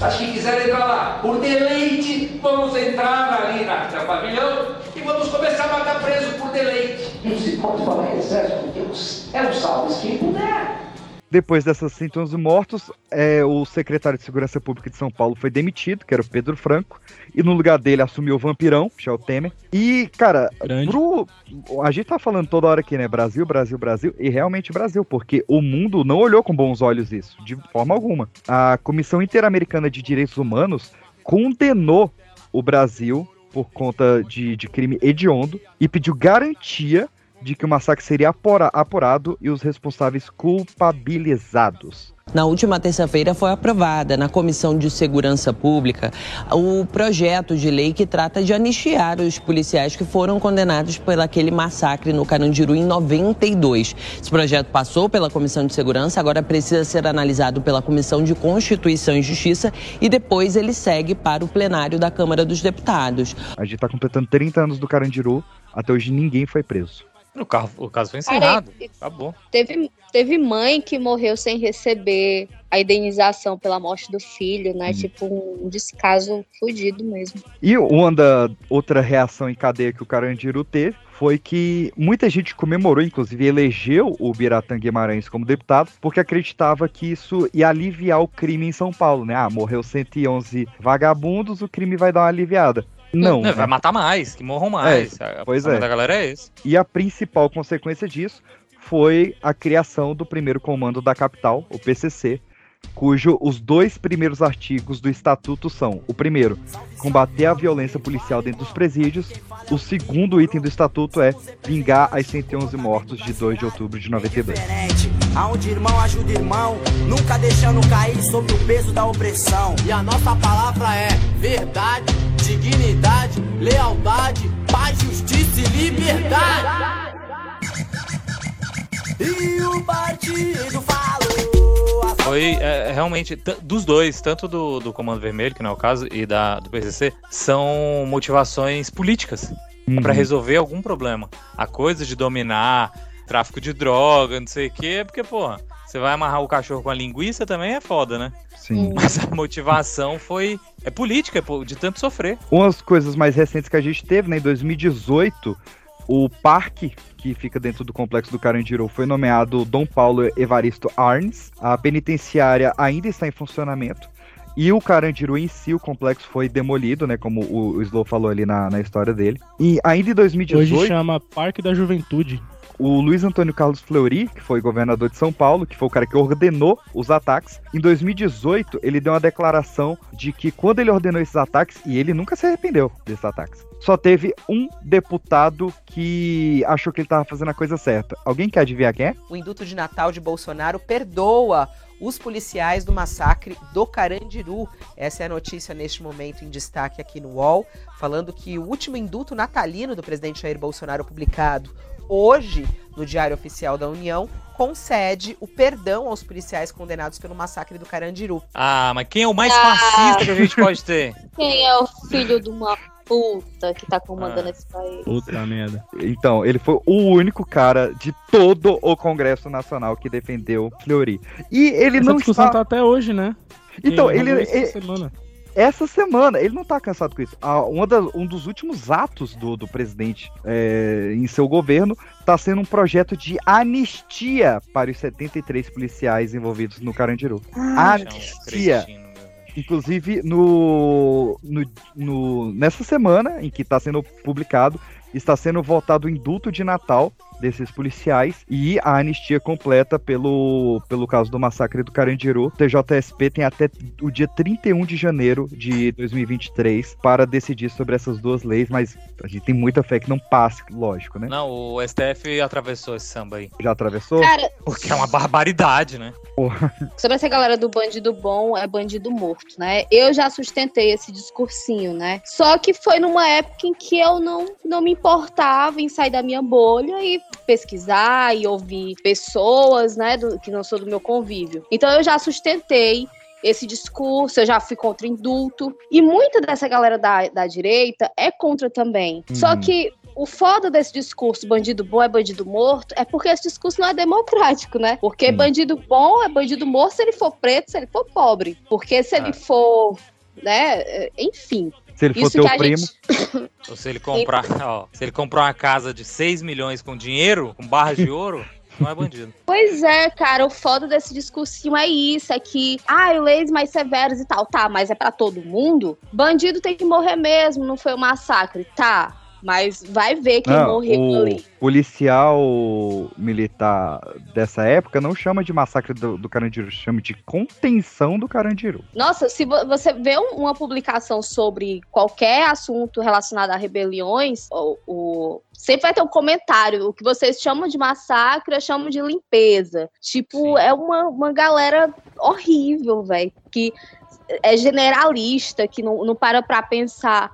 As que quiserem entrar lá por deleite, vamos entrar ali na, na pavilhão e vamos começar a matar preso por deleite. Não se pode falar em excesso, porque Deus é o salve quem puder. Depois dessas 111 mortos, é, o secretário de Segurança Pública de São Paulo foi demitido, que era o Pedro Franco, e no lugar dele assumiu o vampirão, Michel Temer. E, cara, pro, a gente tá falando toda hora aqui, né? Brasil, Brasil, Brasil, e realmente Brasil, porque o mundo não olhou com bons olhos isso, de forma alguma. A Comissão Interamericana de Direitos Humanos condenou o Brasil por conta de, de crime hediondo e pediu garantia de que o massacre seria apura- apurado e os responsáveis culpabilizados. Na última terça-feira foi aprovada na Comissão de Segurança Pública o projeto de lei que trata de anistiar os policiais que foram condenados por aquele massacre no Carandiru em 92. Esse projeto passou pela Comissão de Segurança, agora precisa ser analisado pela Comissão de Constituição e Justiça e depois ele segue para o plenário da Câmara dos Deputados. A gente tá completando 30 anos do Carandiru, até hoje ninguém foi preso. O, carro, o caso foi encerrado. Peraí. Acabou. Teve, teve mãe que morreu sem receber a indenização pela morte do filho, né? Tipo, um descaso fudido mesmo. E uma da outra reação em cadeia que o Carandiru teve foi que muita gente comemorou, inclusive elegeu o Biratã Guimarães como deputado, porque acreditava que isso ia aliviar o crime em São Paulo, né? Ah, morreu 111 vagabundos, o crime vai dar uma aliviada. Não. Vai né? matar mais, que morram mais. É, A- pois o pensamento é. da galera é esse. E a principal consequência disso foi a criação do primeiro comando da capital, o PCC, cujo os dois primeiros artigos do estatuto são: o primeiro, combater a violência policial dentro dos presídios; o segundo item do estatuto é vingar as 111 mortos de 2 de outubro de 92. Aonde irmão ajuda irmão, nunca deixando cair sob o peso da opressão. E a nossa palavra é verdade, dignidade, lealdade, paz, justiça e liberdade. E o partido falou. Foi é, realmente, t- dos dois, tanto do, do Comando Vermelho, que não é o caso, e da, do PCC, são motivações políticas. É pra Uhum. resolver algum problema. A coisa de dominar tráfico de droga, não sei o quê, porque, porra, você vai amarrar o cachorro com a linguiça também é foda, né? Sim. Mas a motivação foi. É política, é de tanto sofrer. Umas coisas mais recentes que a gente teve, né? Em 2018, o parque que fica dentro do complexo do Carandiru foi nomeado Dom Paulo Evaristo Arns. A penitenciária ainda está em funcionamento. E o Carandiru em si, o complexo foi demolido, né? Como o o Slow falou ali na, na história dele. E ainda em 2018. Hoje chama Parque da Juventude. O Luiz Antônio Carlos Fleury, que foi governador de São Paulo, que foi o cara que ordenou os ataques, em 2018 ele deu uma declaração de que quando ele ordenou esses ataques, e ele nunca se arrependeu desses ataques, só teve um deputado que achou que ele estava fazendo a coisa certa. Alguém quer adivinhar quem é? O induto de Natal de Bolsonaro perdoa os policiais do massacre do Carandiru. Essa é a notícia neste momento em destaque aqui no UOL, falando que o último induto natalino do presidente Jair Bolsonaro publicado hoje no Diário Oficial da União concede o perdão aos policiais condenados pelo massacre do Carandiru. Ah, mas quem é o mais Ah. fascista que a gente pode ter? Quem é o filho de uma puta que tá comandando Ah. esse país? Puta merda. Então, ele foi o único cara de todo o Congresso Nacional que defendeu Fleury. E ele Essa não discussão está... tá até hoje, né? Então, ele- essa ele- semana. Essa semana, ele não tá cansado com isso. Ah, um dos últimos atos do, do presidente é, em seu governo tá sendo um projeto de anistia para os 73 policiais envolvidos no Carandiru. Ah, anistia. Inclusive, no, no, no- nessa semana em que está sendo publicado, está sendo votado o indulto de Natal desses policiais e a anistia completa pelo, pelo caso do massacre do Carandiru. O TJSP tem até o dia 31 de janeiro de 2023 para decidir sobre essas duas leis, mas a gente tem muita fé que não passe, lógico, né? Não, o STF atravessou esse samba aí. Já atravessou? Cara, Porque é uma barbaridade, né? sobre essa galera do bandido bom é bandido morto, né? Eu já sustentei esse discursinho, né? Só que foi numa época em que eu não, não me importava em sair da minha bolha e pesquisar e ouvir pessoas, né, do, que não sou do meu convívio. Então eu já sustentei esse discurso, eu já fui contra indulto. E muita dessa galera da, da direita é contra também. Só Uhum. que o foda desse discurso, bandido bom é bandido morto, é porque esse discurso não é democrático, né? Porque bandido bom é bandido morto se ele for preto, se ele for pobre. Porque se ele for, né, é, enfim. Se ele for teu primo. gente- Ou se ele comprar, ó, se ele comprar uma casa de 6 milhões com dinheiro, com barras de ouro, não é bandido. Pois é, cara, o foda desse discursinho é isso, é que, ah, leis mais severas e tal, tá, mas é pra todo mundo? Bandido tem que morrer mesmo, não foi um massacre, tá, mas vai ver quem Não, morreu o ali. policial militar dessa época não chama de massacre do, do Carandiru, chama de contenção do Carandiru. Nossa, se vo- você vê um- uma publicação sobre qualquer assunto relacionado a rebeliões, o, sempre vai ter um comentário. O que vocês chamam de massacre, eu chamo de limpeza. Tipo, é uma, uma galera horrível, velho, que é generalista, que não, não para pra pensar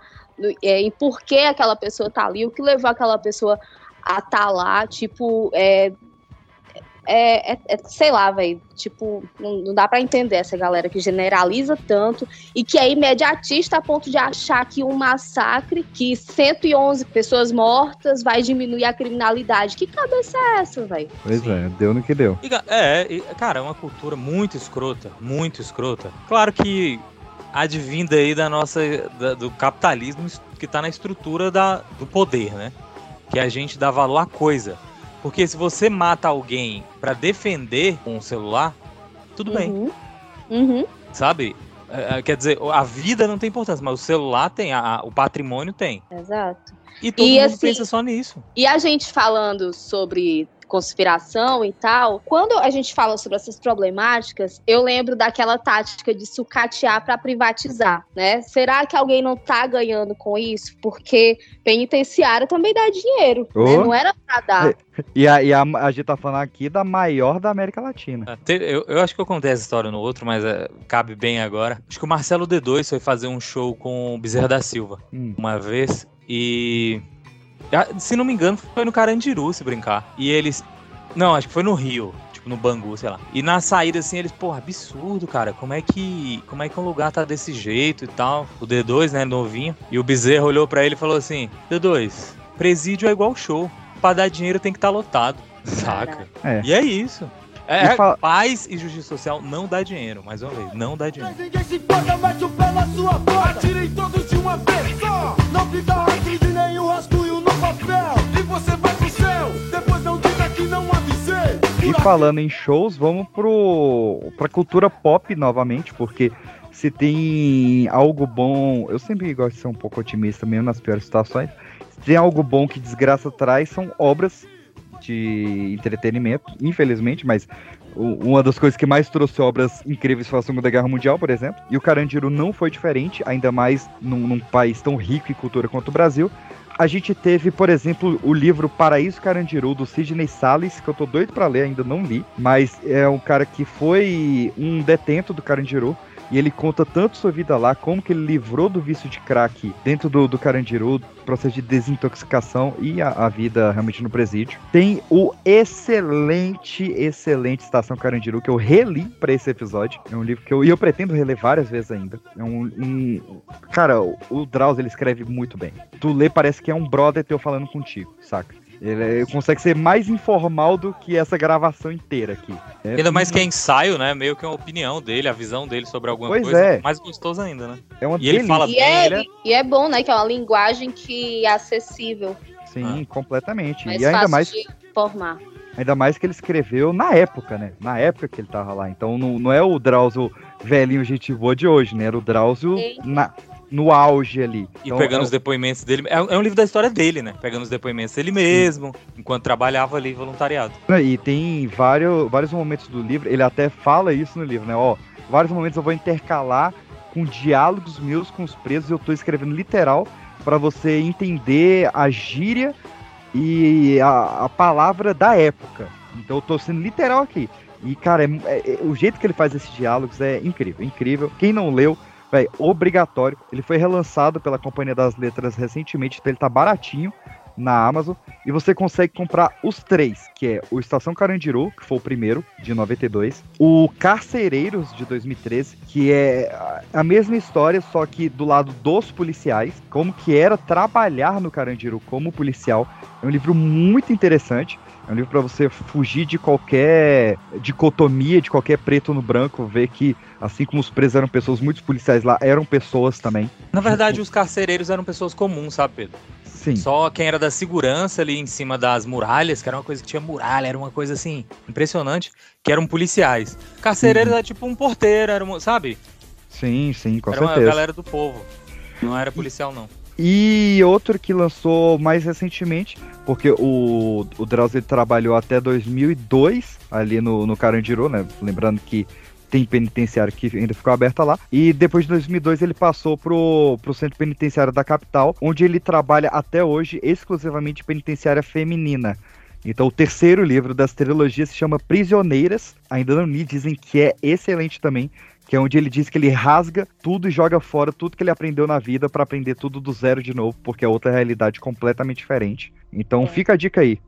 é, em por que aquela pessoa tá ali, o que levou aquela pessoa a tá lá, tipo, é, é, é- é- sei lá, velho. Tipo, não, não dá pra entender essa galera que generaliza tanto e que é imediatista a ponto de achar que um massacre, que 111 pessoas mortas vai diminuir a criminalidade. Que cabeça é essa, velho? Pois é, deu no que deu. E, é, e, cara, é uma cultura muito escrota, muito escrota. Claro que advinda aí da nossa, da- do capitalismo que tá na estrutura da, do poder, né? Que a gente dá valor à coisa. Porque se você mata alguém pra defender um celular, tudo bem, Uhum. sabe? É, é, quer dizer, a vida não tem importância, mas o celular tem, a- a- o patrimônio tem. Exato. E todo E, mundo assim, pensa só nisso. E a gente falando sobre conspiração e tal, quando a gente fala sobre essas problemáticas, eu lembro daquela tática de sucatear para privatizar, né? Será que alguém não tá ganhando com isso? Porque penitenciário também dá dinheiro, né? Oh. Não era pra dar. E, a, e a, a gente tá falando aqui da maior da América Latina. Te- Eu, eu acho que eu contei essa história no outro, mas é, cabe bem agora. Acho que o Marcelo D2 foi fazer um show com o Bezerra da Silva Hum. uma vez e. ah, Se não me engano, foi no Carandiru se brincar. E eles. Não, acho que foi no Rio, tipo no Bangu, sei lá. E na saída, assim, eles, porra, absurdo, cara. Como é que. Como é que um lugar tá desse jeito e tal? O D2, né, novinho. E o Bezerra olhou pra ele e falou assim: D2, presídio é igual show. Pra dar dinheiro tem que estar lotado. Saca? É. E é isso. É, E fala- paz e justiça social não dá dinheiro, mais uma vez, não dá dinheiro. Ninguém se importa, mete o pé na sua porta. Atirem todos de uma vez só. Não fica rastro de nenhum rascunho. E falando em shows, vamos pro pra cultura pop novamente, porque se tem algo bom, eu sempre gosto de ser um pouco otimista mesmo nas piores situações. Se tem algo bom que desgraça traz são obras de entretenimento, infelizmente, mas uma das coisas que mais trouxe obras incríveis foi a Segunda Guerra Mundial, por exemplo. E o Carandiru não foi diferente, ainda mais num, num país tão rico em cultura quanto o Brasil. A gente teve, por exemplo, o livro Paraíso Carandiru, do Sidney Salles, que eu tô doido pra ler, ainda não li, mas é um cara que foi um detento do Carandiru. E ele conta tanto sua vida lá, como que ele livrou do vício de crack dentro do, do Carandiru, processo de desintoxicação e a, a vida realmente no presídio. Tem o excelente, excelente Estação Carandiru, que eu reli pra esse episódio. É um livro que eu, e eu pretendo reler várias vezes ainda. É um. um- cara, o, o Drauzio ele escreve muito bem. Tu lê, parece que é um brother teu falando contigo, saca? Ele, é- consegue ser mais informal do que essa gravação inteira aqui. É Ainda mais que é ensaio, né? Meio que é uma opinião dele, a visão dele sobre alguma Pois coisa. é. Mais gostoso ainda, né? É uma e ele fala E bem, é, ele é... e é bom, né? Que é uma linguagem que é acessível, Sim, completamente. mais e ainda fácil mais, de formar. ainda mais que ele escreveu na época, né? Na época que ele tava lá. Então não, não é o Drauzio velhinho gente boa de hoje, né? Era o Drauzio Sim. na, no auge ali. E Então, pegando é- os depoimentos dele. É, é um livro da história dele, né? Pegando os depoimentos dele mesmo, enquanto trabalhava ali voluntariado. E tem vários, vários momentos do livro, ele até fala isso no livro, né? Ó, vários momentos eu vou intercalar com diálogos meus com os presos, eu tô escrevendo literal para você entender a gíria e a, a palavra da época. Então eu tô sendo literal aqui. E, cara, é- é- é- o jeito que ele faz esses diálogos é incrível, incrível. Quem não leu, véi, obrigatório. Ele foi relançado pela Companhia das Letras recentemente, então ele tá baratinho na Amazon. E você consegue comprar os três, que é o Estação Carandiru, que foi o primeiro, de 92. O Carcereiros, de 2013, que é a mesma história, só que do lado dos policiais. Como que era trabalhar no Carandiru como policial. É um livro muito interessante. É um livro para você fugir de qualquer dicotomia, de qualquer preto no branco, ver que, assim como os presos eram pessoas, muitos policiais lá eram pessoas também. Na verdade, os carcereiros eram pessoas comuns, sabe, Pedro? Sim. Só quem era da segurança ali em cima das muralhas, que era uma coisa que tinha muralha, era uma coisa assim, impressionante, que eram policiais. Carcereiros era tipo um porteiro, era uma, sabe? Sim, sim, com era uma certeza. galera do povo. Não era policial, não. E outro que lançou mais recentemente, porque o, o Drauzio trabalhou até 2002 ali no, no Carandiru, né? Lembrando que tem penitenciário que ainda ficou aberta lá. E depois de 2002 ele passou pro, pro Centro Penitenciário da capital, onde ele trabalha até hoje exclusivamente penitenciária feminina. Então o terceiro livro das trilogias se chama Prisioneiras. Ainda não li, dizem que é excelente também. Que é onde ele diz que ele rasga tudo e joga fora tudo que ele aprendeu na vida para aprender tudo do zero de novo, porque é outra realidade completamente diferente. Então fica a dica aí.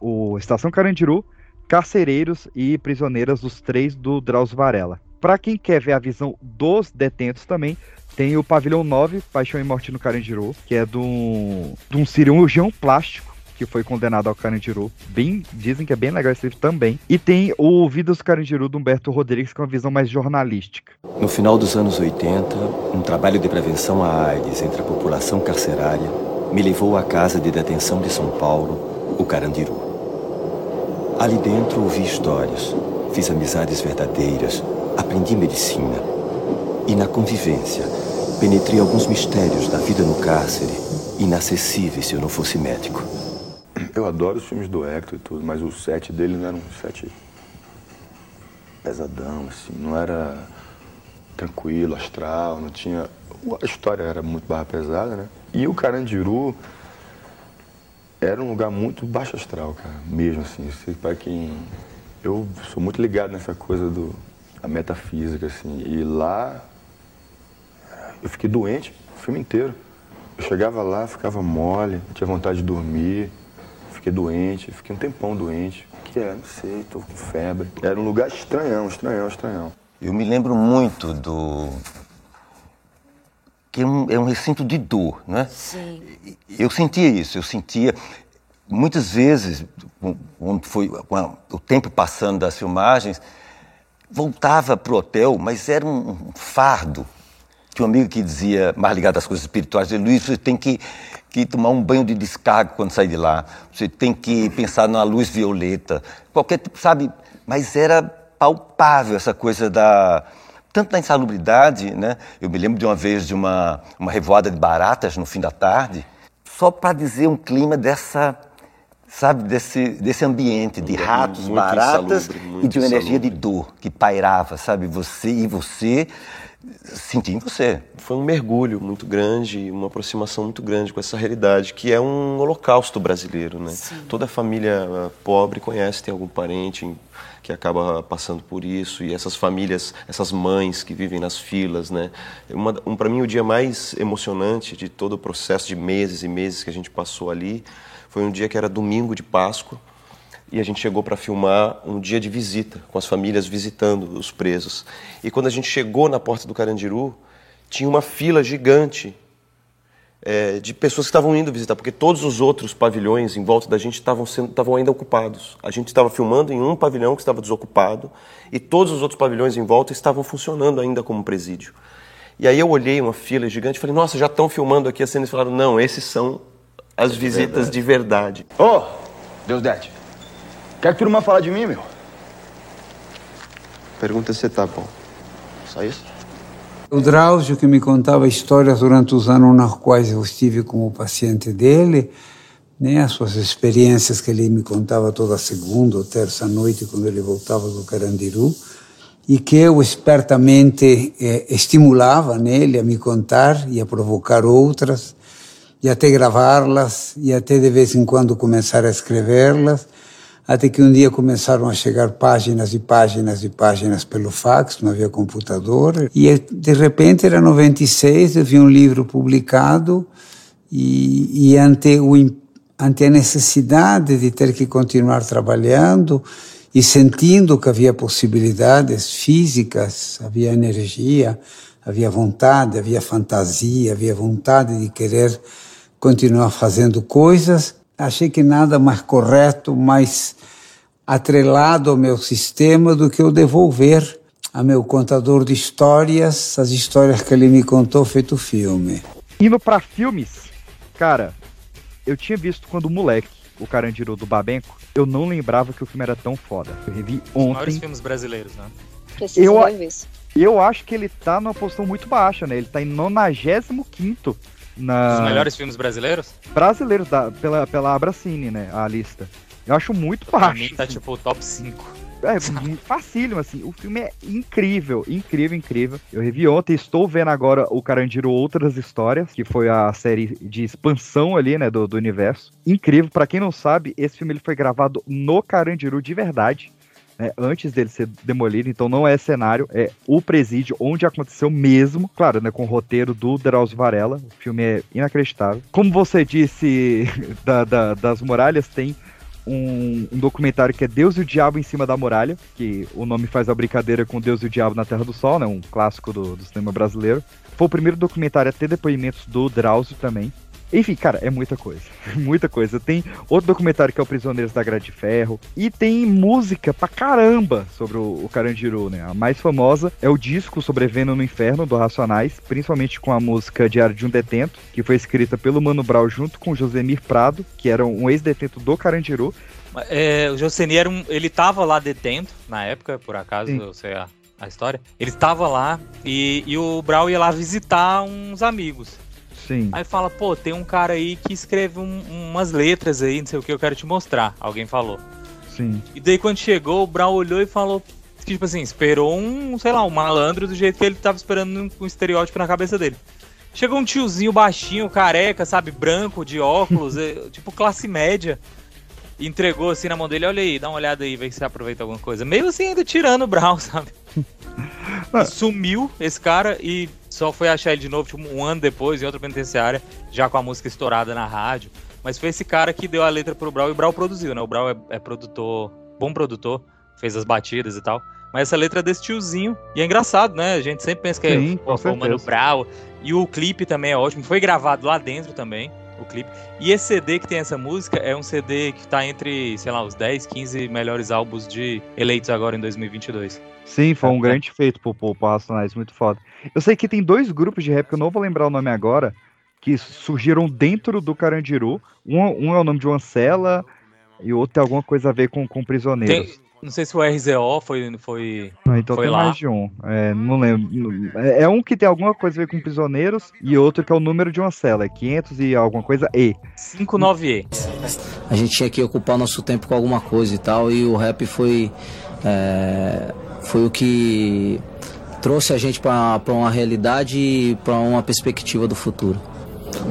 O Estação Carandiru, Carcereiros e Prisioneiras, os três do Drauzio Varela. Para quem quer ver a visão dos detentos também, tem o Pavilhão 9, Paixão e Morte no Carandiru, que é de um, de um cirurgião plástico que foi condenado ao Carandiru. Bem, dizem que é bem legal esse livro também. E tem o Vidas do Carandiru, do Humberto Rodrigues, com uma visão mais jornalística. No final dos anos 80, um trabalho de prevenção à AIDS entre a população carcerária me levou à casa de detenção de São Paulo, o Carandiru. Ali dentro ouvi histórias, fiz amizades verdadeiras, aprendi medicina. E na convivência, penetrei alguns mistérios da vida no cárcere, inacessíveis se eu não fosse médico. Eu adoro os filmes do Hector e tudo, mas o set dele não era um set pesadão, assim, não era tranquilo, astral, não tinha. A história era muito barra pesada, né? E o Carandiru era um lugar muito baixo astral, cara, mesmo assim. Para quem. Eu sou muito ligado nessa coisa do. a metafísica, assim. E lá. Eu fiquei doente o filme inteiro. Eu chegava lá, ficava mole, tinha vontade de dormir, fiquei doente, fiquei um tempão doente. O que é? Não sei, tô com febre. Era um lugar estranhão, estranhão, estranhão. Eu me lembro muito do. que é um, é um recinto de dor, né? Sim. Eu sentia isso, eu sentia. muitas vezes, quando foi com o tempo passando das filmagens, voltava para o hotel, mas era um fardo. Tinha um amigo que dizia, mais ligado às coisas espirituais, dizia, Luiz, você tem que, que tomar um banho de descarga quando sair de lá. Você tem que pensar na luz violeta. Qualquer tipo, sabe? Mas era palpável essa coisa da... Tanto da insalubridade, né? Eu me lembro de uma vez de uma, uma revoada de baratas no fim da tarde, só para dizer um clima dessa sabe, desse, desse ambiente de ratos, muito baratas e de uma energia de dor que pairava, sabe, você e você sentia em você. Foi um mergulho muito grande, uma aproximação muito grande com essa realidade, que é um holocausto brasileiro, né? Toda família ah, pobre conhece, tem algum parente que acaba passando por isso, e essas famílias, essas mães que vivem nas filas, né? Uma, um, Para mim, o dia mais emocionante de todo o processo de meses e meses que a gente passou ali foi um dia que era domingo de Páscoa, e a gente chegou para filmar um dia de visita, com as famílias visitando os presos. E quando a gente chegou na porta do Carandiru, tinha uma fila gigante é, de pessoas que estavam indo visitar, porque todos os outros pavilhões em volta da gente estavam sendo, estavam ainda ocupados. A gente estava filmando em um pavilhão que estava desocupado e todos os outros pavilhões em volta estavam funcionando ainda como presídio. E aí eu olhei uma fila gigante e falei, nossa, já estão filmando aqui a cena. Eles falaram, não, esses são as visitas de verdade. Ô, Deus Dete, quer que turma falar de mim, meu? Pergunta se tá bom. Só isso? O Drauzio que me contava histórias durante os anos nos quais eu estive como paciente dele, né, as suas experiências que ele me contava toda segunda ou terça noite quando ele voltava do Carandiru e que eu espertamente eh, estimulava nele a me contar e a provocar outras e até gravá-las e até de vez em quando começar a escrevê-las até que um dia começaram a chegar páginas e páginas e páginas pelo fax, não havia computador, e de repente era 96, eu vi um livro publicado e, e ante, o, ante a necessidade de ter que continuar trabalhando e sentindo que havia possibilidades físicas, havia energia, havia vontade, havia fantasia, havia vontade de querer continuar fazendo coisas, achei que nada mais correto, mais atrelado ao meu sistema do que eu devolver a meu contador de histórias as histórias que ele me contou feito filme. Indo pra filmes, cara, eu tinha visto quando moleque o Carandiru do Babenco, eu não lembrava que o filme era tão foda. Eu revi Os maiores ontem. filmes brasileiros, né? Eu, eu acho que ele tá numa posição muito baixa, né? Ele tá em 95 na. Os melhores filmes brasileiros? brasileiros da, pela, pela Abracine, né? A lista. Eu acho muito Pra baixo. mim tá tipo o top 5. É, facílimo, assim. O filme é incrível, incrível, incrível. Eu revi ontem, estou vendo agora o Carandiru Outras Histórias, que foi a série de expansão ali, né, do, do universo. Incrível. Pra quem não sabe, esse filme ele foi gravado no Carandiru de verdade. Né, antes dele ser demolido, então não é cenário, é o presídio onde aconteceu mesmo, claro, né, com o roteiro do Drauzio Varela, o filme é inacreditável. Como você disse da- da- das muralhas, tem um, um documentário que é Deus e o Diabo em cima da muralha, que o nome faz a brincadeira com Deus e o Diabo na Terra do Sol, né? Um clássico do, do cinema brasileiro. Foi o primeiro documentário a ter depoimentos do Drauzio também. Enfim, cara, é muita coisa. muita coisa. Tem outro documentário que é o Prisioneiros da Grade de Ferro. E tem música pra caramba sobre o, o Carandiru, né? A mais famosa é o disco Sobrevivendo no Inferno, do Racionais, principalmente com a música Diário de um Detento, que foi escrita pelo Mano Brown junto com o Josemir Prado, que era um ex-detento do Carandiru. É, o Joseni era um, ele tava lá detento na época, por acaso, Sim. eu sei a, a história. Ele tava lá e, e o Brau ia lá visitar uns amigos. Sim. Aí fala, pô, tem um cara aí que escreve um- umas letras aí, não sei o que, eu quero te mostrar. Alguém falou. Sim. E daí quando chegou, o Brown olhou e falou, que, tipo assim, esperou um, sei lá, um malandro do jeito que ele tava esperando um, estereótipo na cabeça dele. Chegou um tiozinho baixinho, careca, sabe, branco, de óculos, eh, tipo classe média. Entregou assim na mão dele, olha aí, dá uma olhada aí, vê se você aproveita alguma coisa. Meio assim, ainda tirando o Brown, sabe? E sumiu esse cara e só foi achar ele de novo tipo, um ano depois em outra penitenciária, já com a música estourada na rádio. Mas foi esse cara que deu a letra pro Brau e o Brau produziu, né? O Brau é, é produtor, bom produtor, fez as batidas e tal. Mas essa letra é desse tiozinho. E é engraçado, né? A gente sempre pensa que Sim, é pô, pô, o Mano. Brau. E o clipe também é ótimo. Foi gravado lá dentro também. O clipe. E esse CD que tem essa música é um CD que tá entre, sei lá, os 10, 15 melhores álbuns de eleitos agora em 2022. Sim, foi um grande feito pro, pro, pro Racionais, muito foda. Eu sei que tem dois grupos de rap, que eu não vou lembrar o nome agora, que surgiram dentro do Carandiru. Um, um é o nome de uma cela e o outro tem alguma coisa a ver com, com prisioneiros. Tem, não sei se o RZO foi, foi, ah, então foi tem lá. mais de um. É, não lembro. É, é um que tem alguma coisa a ver com prisioneiros e outro que é o número de uma cela. É 500 e alguma coisa E. 59E. A gente tinha que ocupar nosso tempo com alguma coisa e tal, e o rap foi. É, foi o que trouxe a gente para uma realidade e para uma perspectiva do futuro.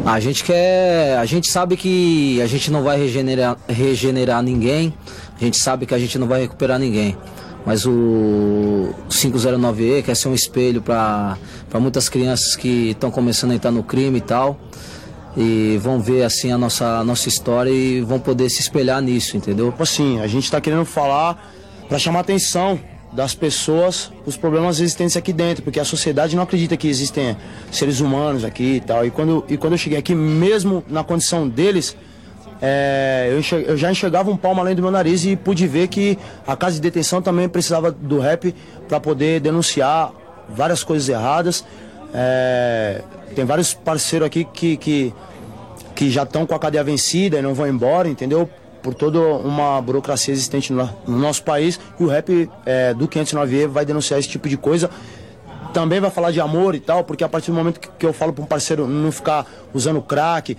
A gente quer, a gente sabe que a gente não vai regenerar, regenerar ninguém, a gente sabe que a gente não vai recuperar ninguém. Mas o 509E quer ser um espelho para muitas crianças que estão começando a entrar no crime e tal. E vão ver assim a nossa, a nossa história e vão poder se espelhar nisso, entendeu? Assim, a gente está querendo falar para chamar atenção das pessoas os problemas existentes aqui dentro, porque a sociedade não acredita que existem seres humanos aqui e tal. E quando, e quando eu cheguei aqui, mesmo na condição deles, é, eu, eu, já enxergava um palmo além do meu nariz e pude ver que a casa de detenção também precisava do rap para poder denunciar várias coisas erradas. É, tem vários parceiros aqui que, que, que já estão com a cadeia vencida e não vão embora, entendeu? Por toda uma burocracia existente no, no nosso país e o rap é, do 509E vai denunciar esse tipo de coisa. Também vai falar de amor e tal, porque a partir do momento que, que eu falo para um parceiro não ficar usando crack,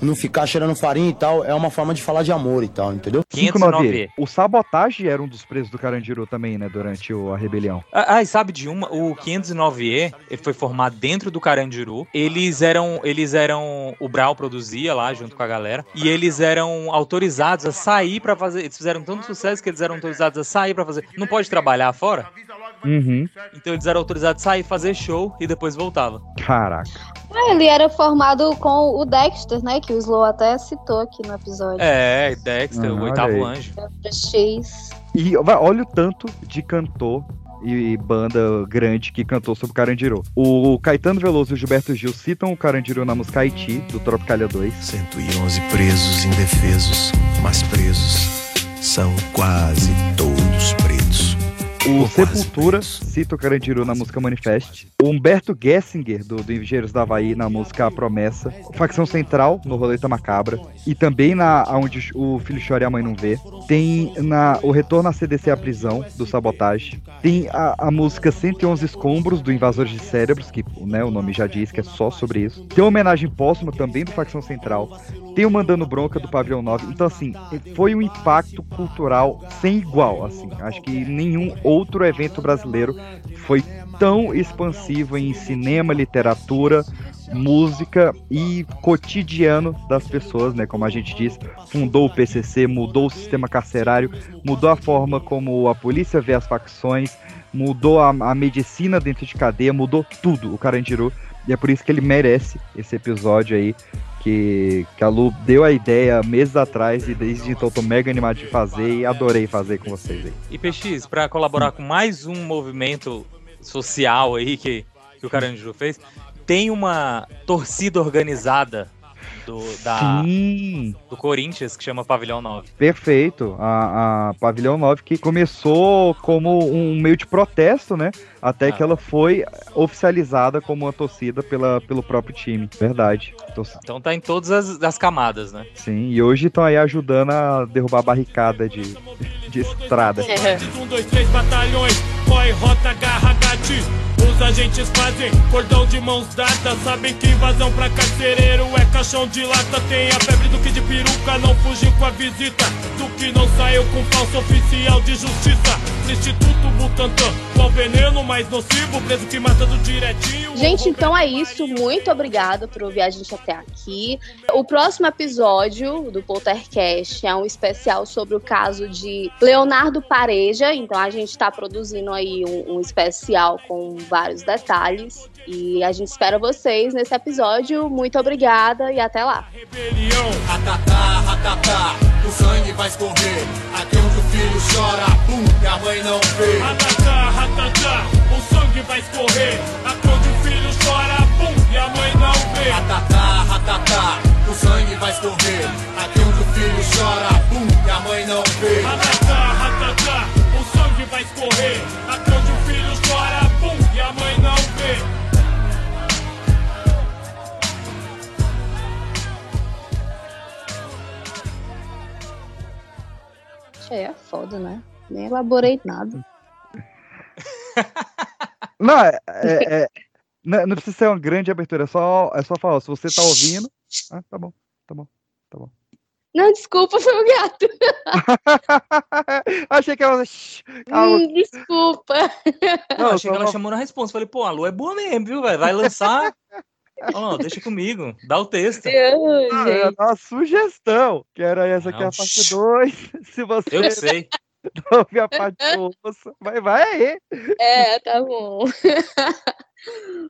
não ficar cheirando farinha e tal, é uma forma de falar de amor e tal, entendeu? 509. O Sabotagem era um dos presos do Carandiru também, né, durante o, a rebelião. Ah, ah, e sabe de uma? O 509E, ele foi formado dentro do Carandiru. Eles eram, eles eram, o Brau produzia lá junto com a galera, e eles eram autorizados a sair para fazer, eles fizeram tanto sucesso que eles eram autorizados a sair para fazer. Não pode trabalhar fora? Uhum. Então eles eram autorizados a sair, fazer show e depois voltava. Caraca. Ah, ele era formado com o Dexter, né? Que o Slow até citou aqui no episódio. É, Dexter, Ah, o oitavo anjo. X. E vai, olha o tanto de cantor e banda grande que cantou sobre o Carandiru. O Caetano Veloso e o Gilberto Gil citam o Carandiru na música Haiti, do Tropicalia 2. 111 presos indefesos, mas presos são quase todos. O Sepultura cita o Carandiru na música Manifest. O Humberto Gessinger, do, do Engenheiros da Havaí, na música A Promessa. O Facção Central, no Roleta Macabra. E também na onde o filho chora e a mãe não vê. Tem na, o Retorno à CDC à Prisão, do Sabotagem. Tem a, a música 111 Escombros, do Invasores de Cérebros, que né, o nome já diz que é só sobre isso. Tem uma homenagem póstuma também do Facção Central. Tem o Mandando Bronca do Pavilhão 9. Então, assim, foi um impacto cultural sem igual. Assim. Acho que nenhum outro evento brasileiro foi tão expansivo em cinema, literatura, música e cotidiano das pessoas, né? Como a gente diz, fundou o PCC, mudou o sistema carcerário, mudou a forma como a polícia vê as facções, mudou a, a medicina dentro de cadeia, mudou tudo o Carandiru. E é por isso que ele merece esse episódio aí que, que a Lu deu a ideia meses atrás e desde então tô mega animado de fazer e adorei fazer com vocês aí. E PX, pra colaborar com mais um movimento social aí que, que o Carandiru fez, tem uma torcida organizada do, da, Sim. do Corinthians que chama Pavilhão 9. Perfeito. A, a Pavilhão 9 que começou como um meio de protesto, né? Até que ela foi oficializada como uma torcida pela, pelo próprio time. Verdade. Tor- Então tá em todas as, as camadas, né? Sim, e hoje estão aí ajudando a derrubar a barricada de, de estrada. Um, dois, três batalhões, corre, rota, garra, gati. Os agentes fazem cordão de mãos dadas. Sabem que invasão pra carcereiro é caixão de lata. Tem a febre do que de peruca, não fugiu com a visita. Do que não saiu com falso oficial de justiça. Instituto Butantan, qual veneno mais nocivo? Preso que mata do direitinho. Gente, então é isso. Muito obrigada por ouvir a gente até aqui. O próximo episódio do Poltercast é um especial sobre o caso de Leonardo Pareja. Então a gente está produzindo aí um, um especial com vários detalhes. E a gente espera vocês nesse episódio. Muito obrigada e até lá. Ratatá, ratatá, o sangue vai escorrer. Aqui onde o filho chora, pum, e a mãe não vê. Ratatá, ratatá, o sangue vai escorrer. Aqui onde o filho chora, pum, e a mãe não vê. Ratatá, ratatá, o sangue vai correr. Aqui onde o filho chora, bum, e a mãe não vê. Ratatá, ratatá, o sangue vai escorrer. Aqui onde o filho chora, bum, e a mãe não vê. Aí é foda, né? Nem elaborei nada. Não, é, é- é- não, não precisa ser uma grande abertura, é só, é só falar, se você tá ouvindo. Ah, tá bom, tá bom, tá bom. Não, desculpa, foi o gato. Achei que ela. Hum, desculpa. Não, achei que ela chamou na resposta. Falei, pô, a Lu é boa mesmo, viu, velho? Vai lançar. Deixa comigo. Dá o texto. Ah, eu ia dar uma sugestão, que era essa aqui, Não, a parte 2. Se você Eu sei. não ouvir a parte 1, vai, vai aí. É, tá bom.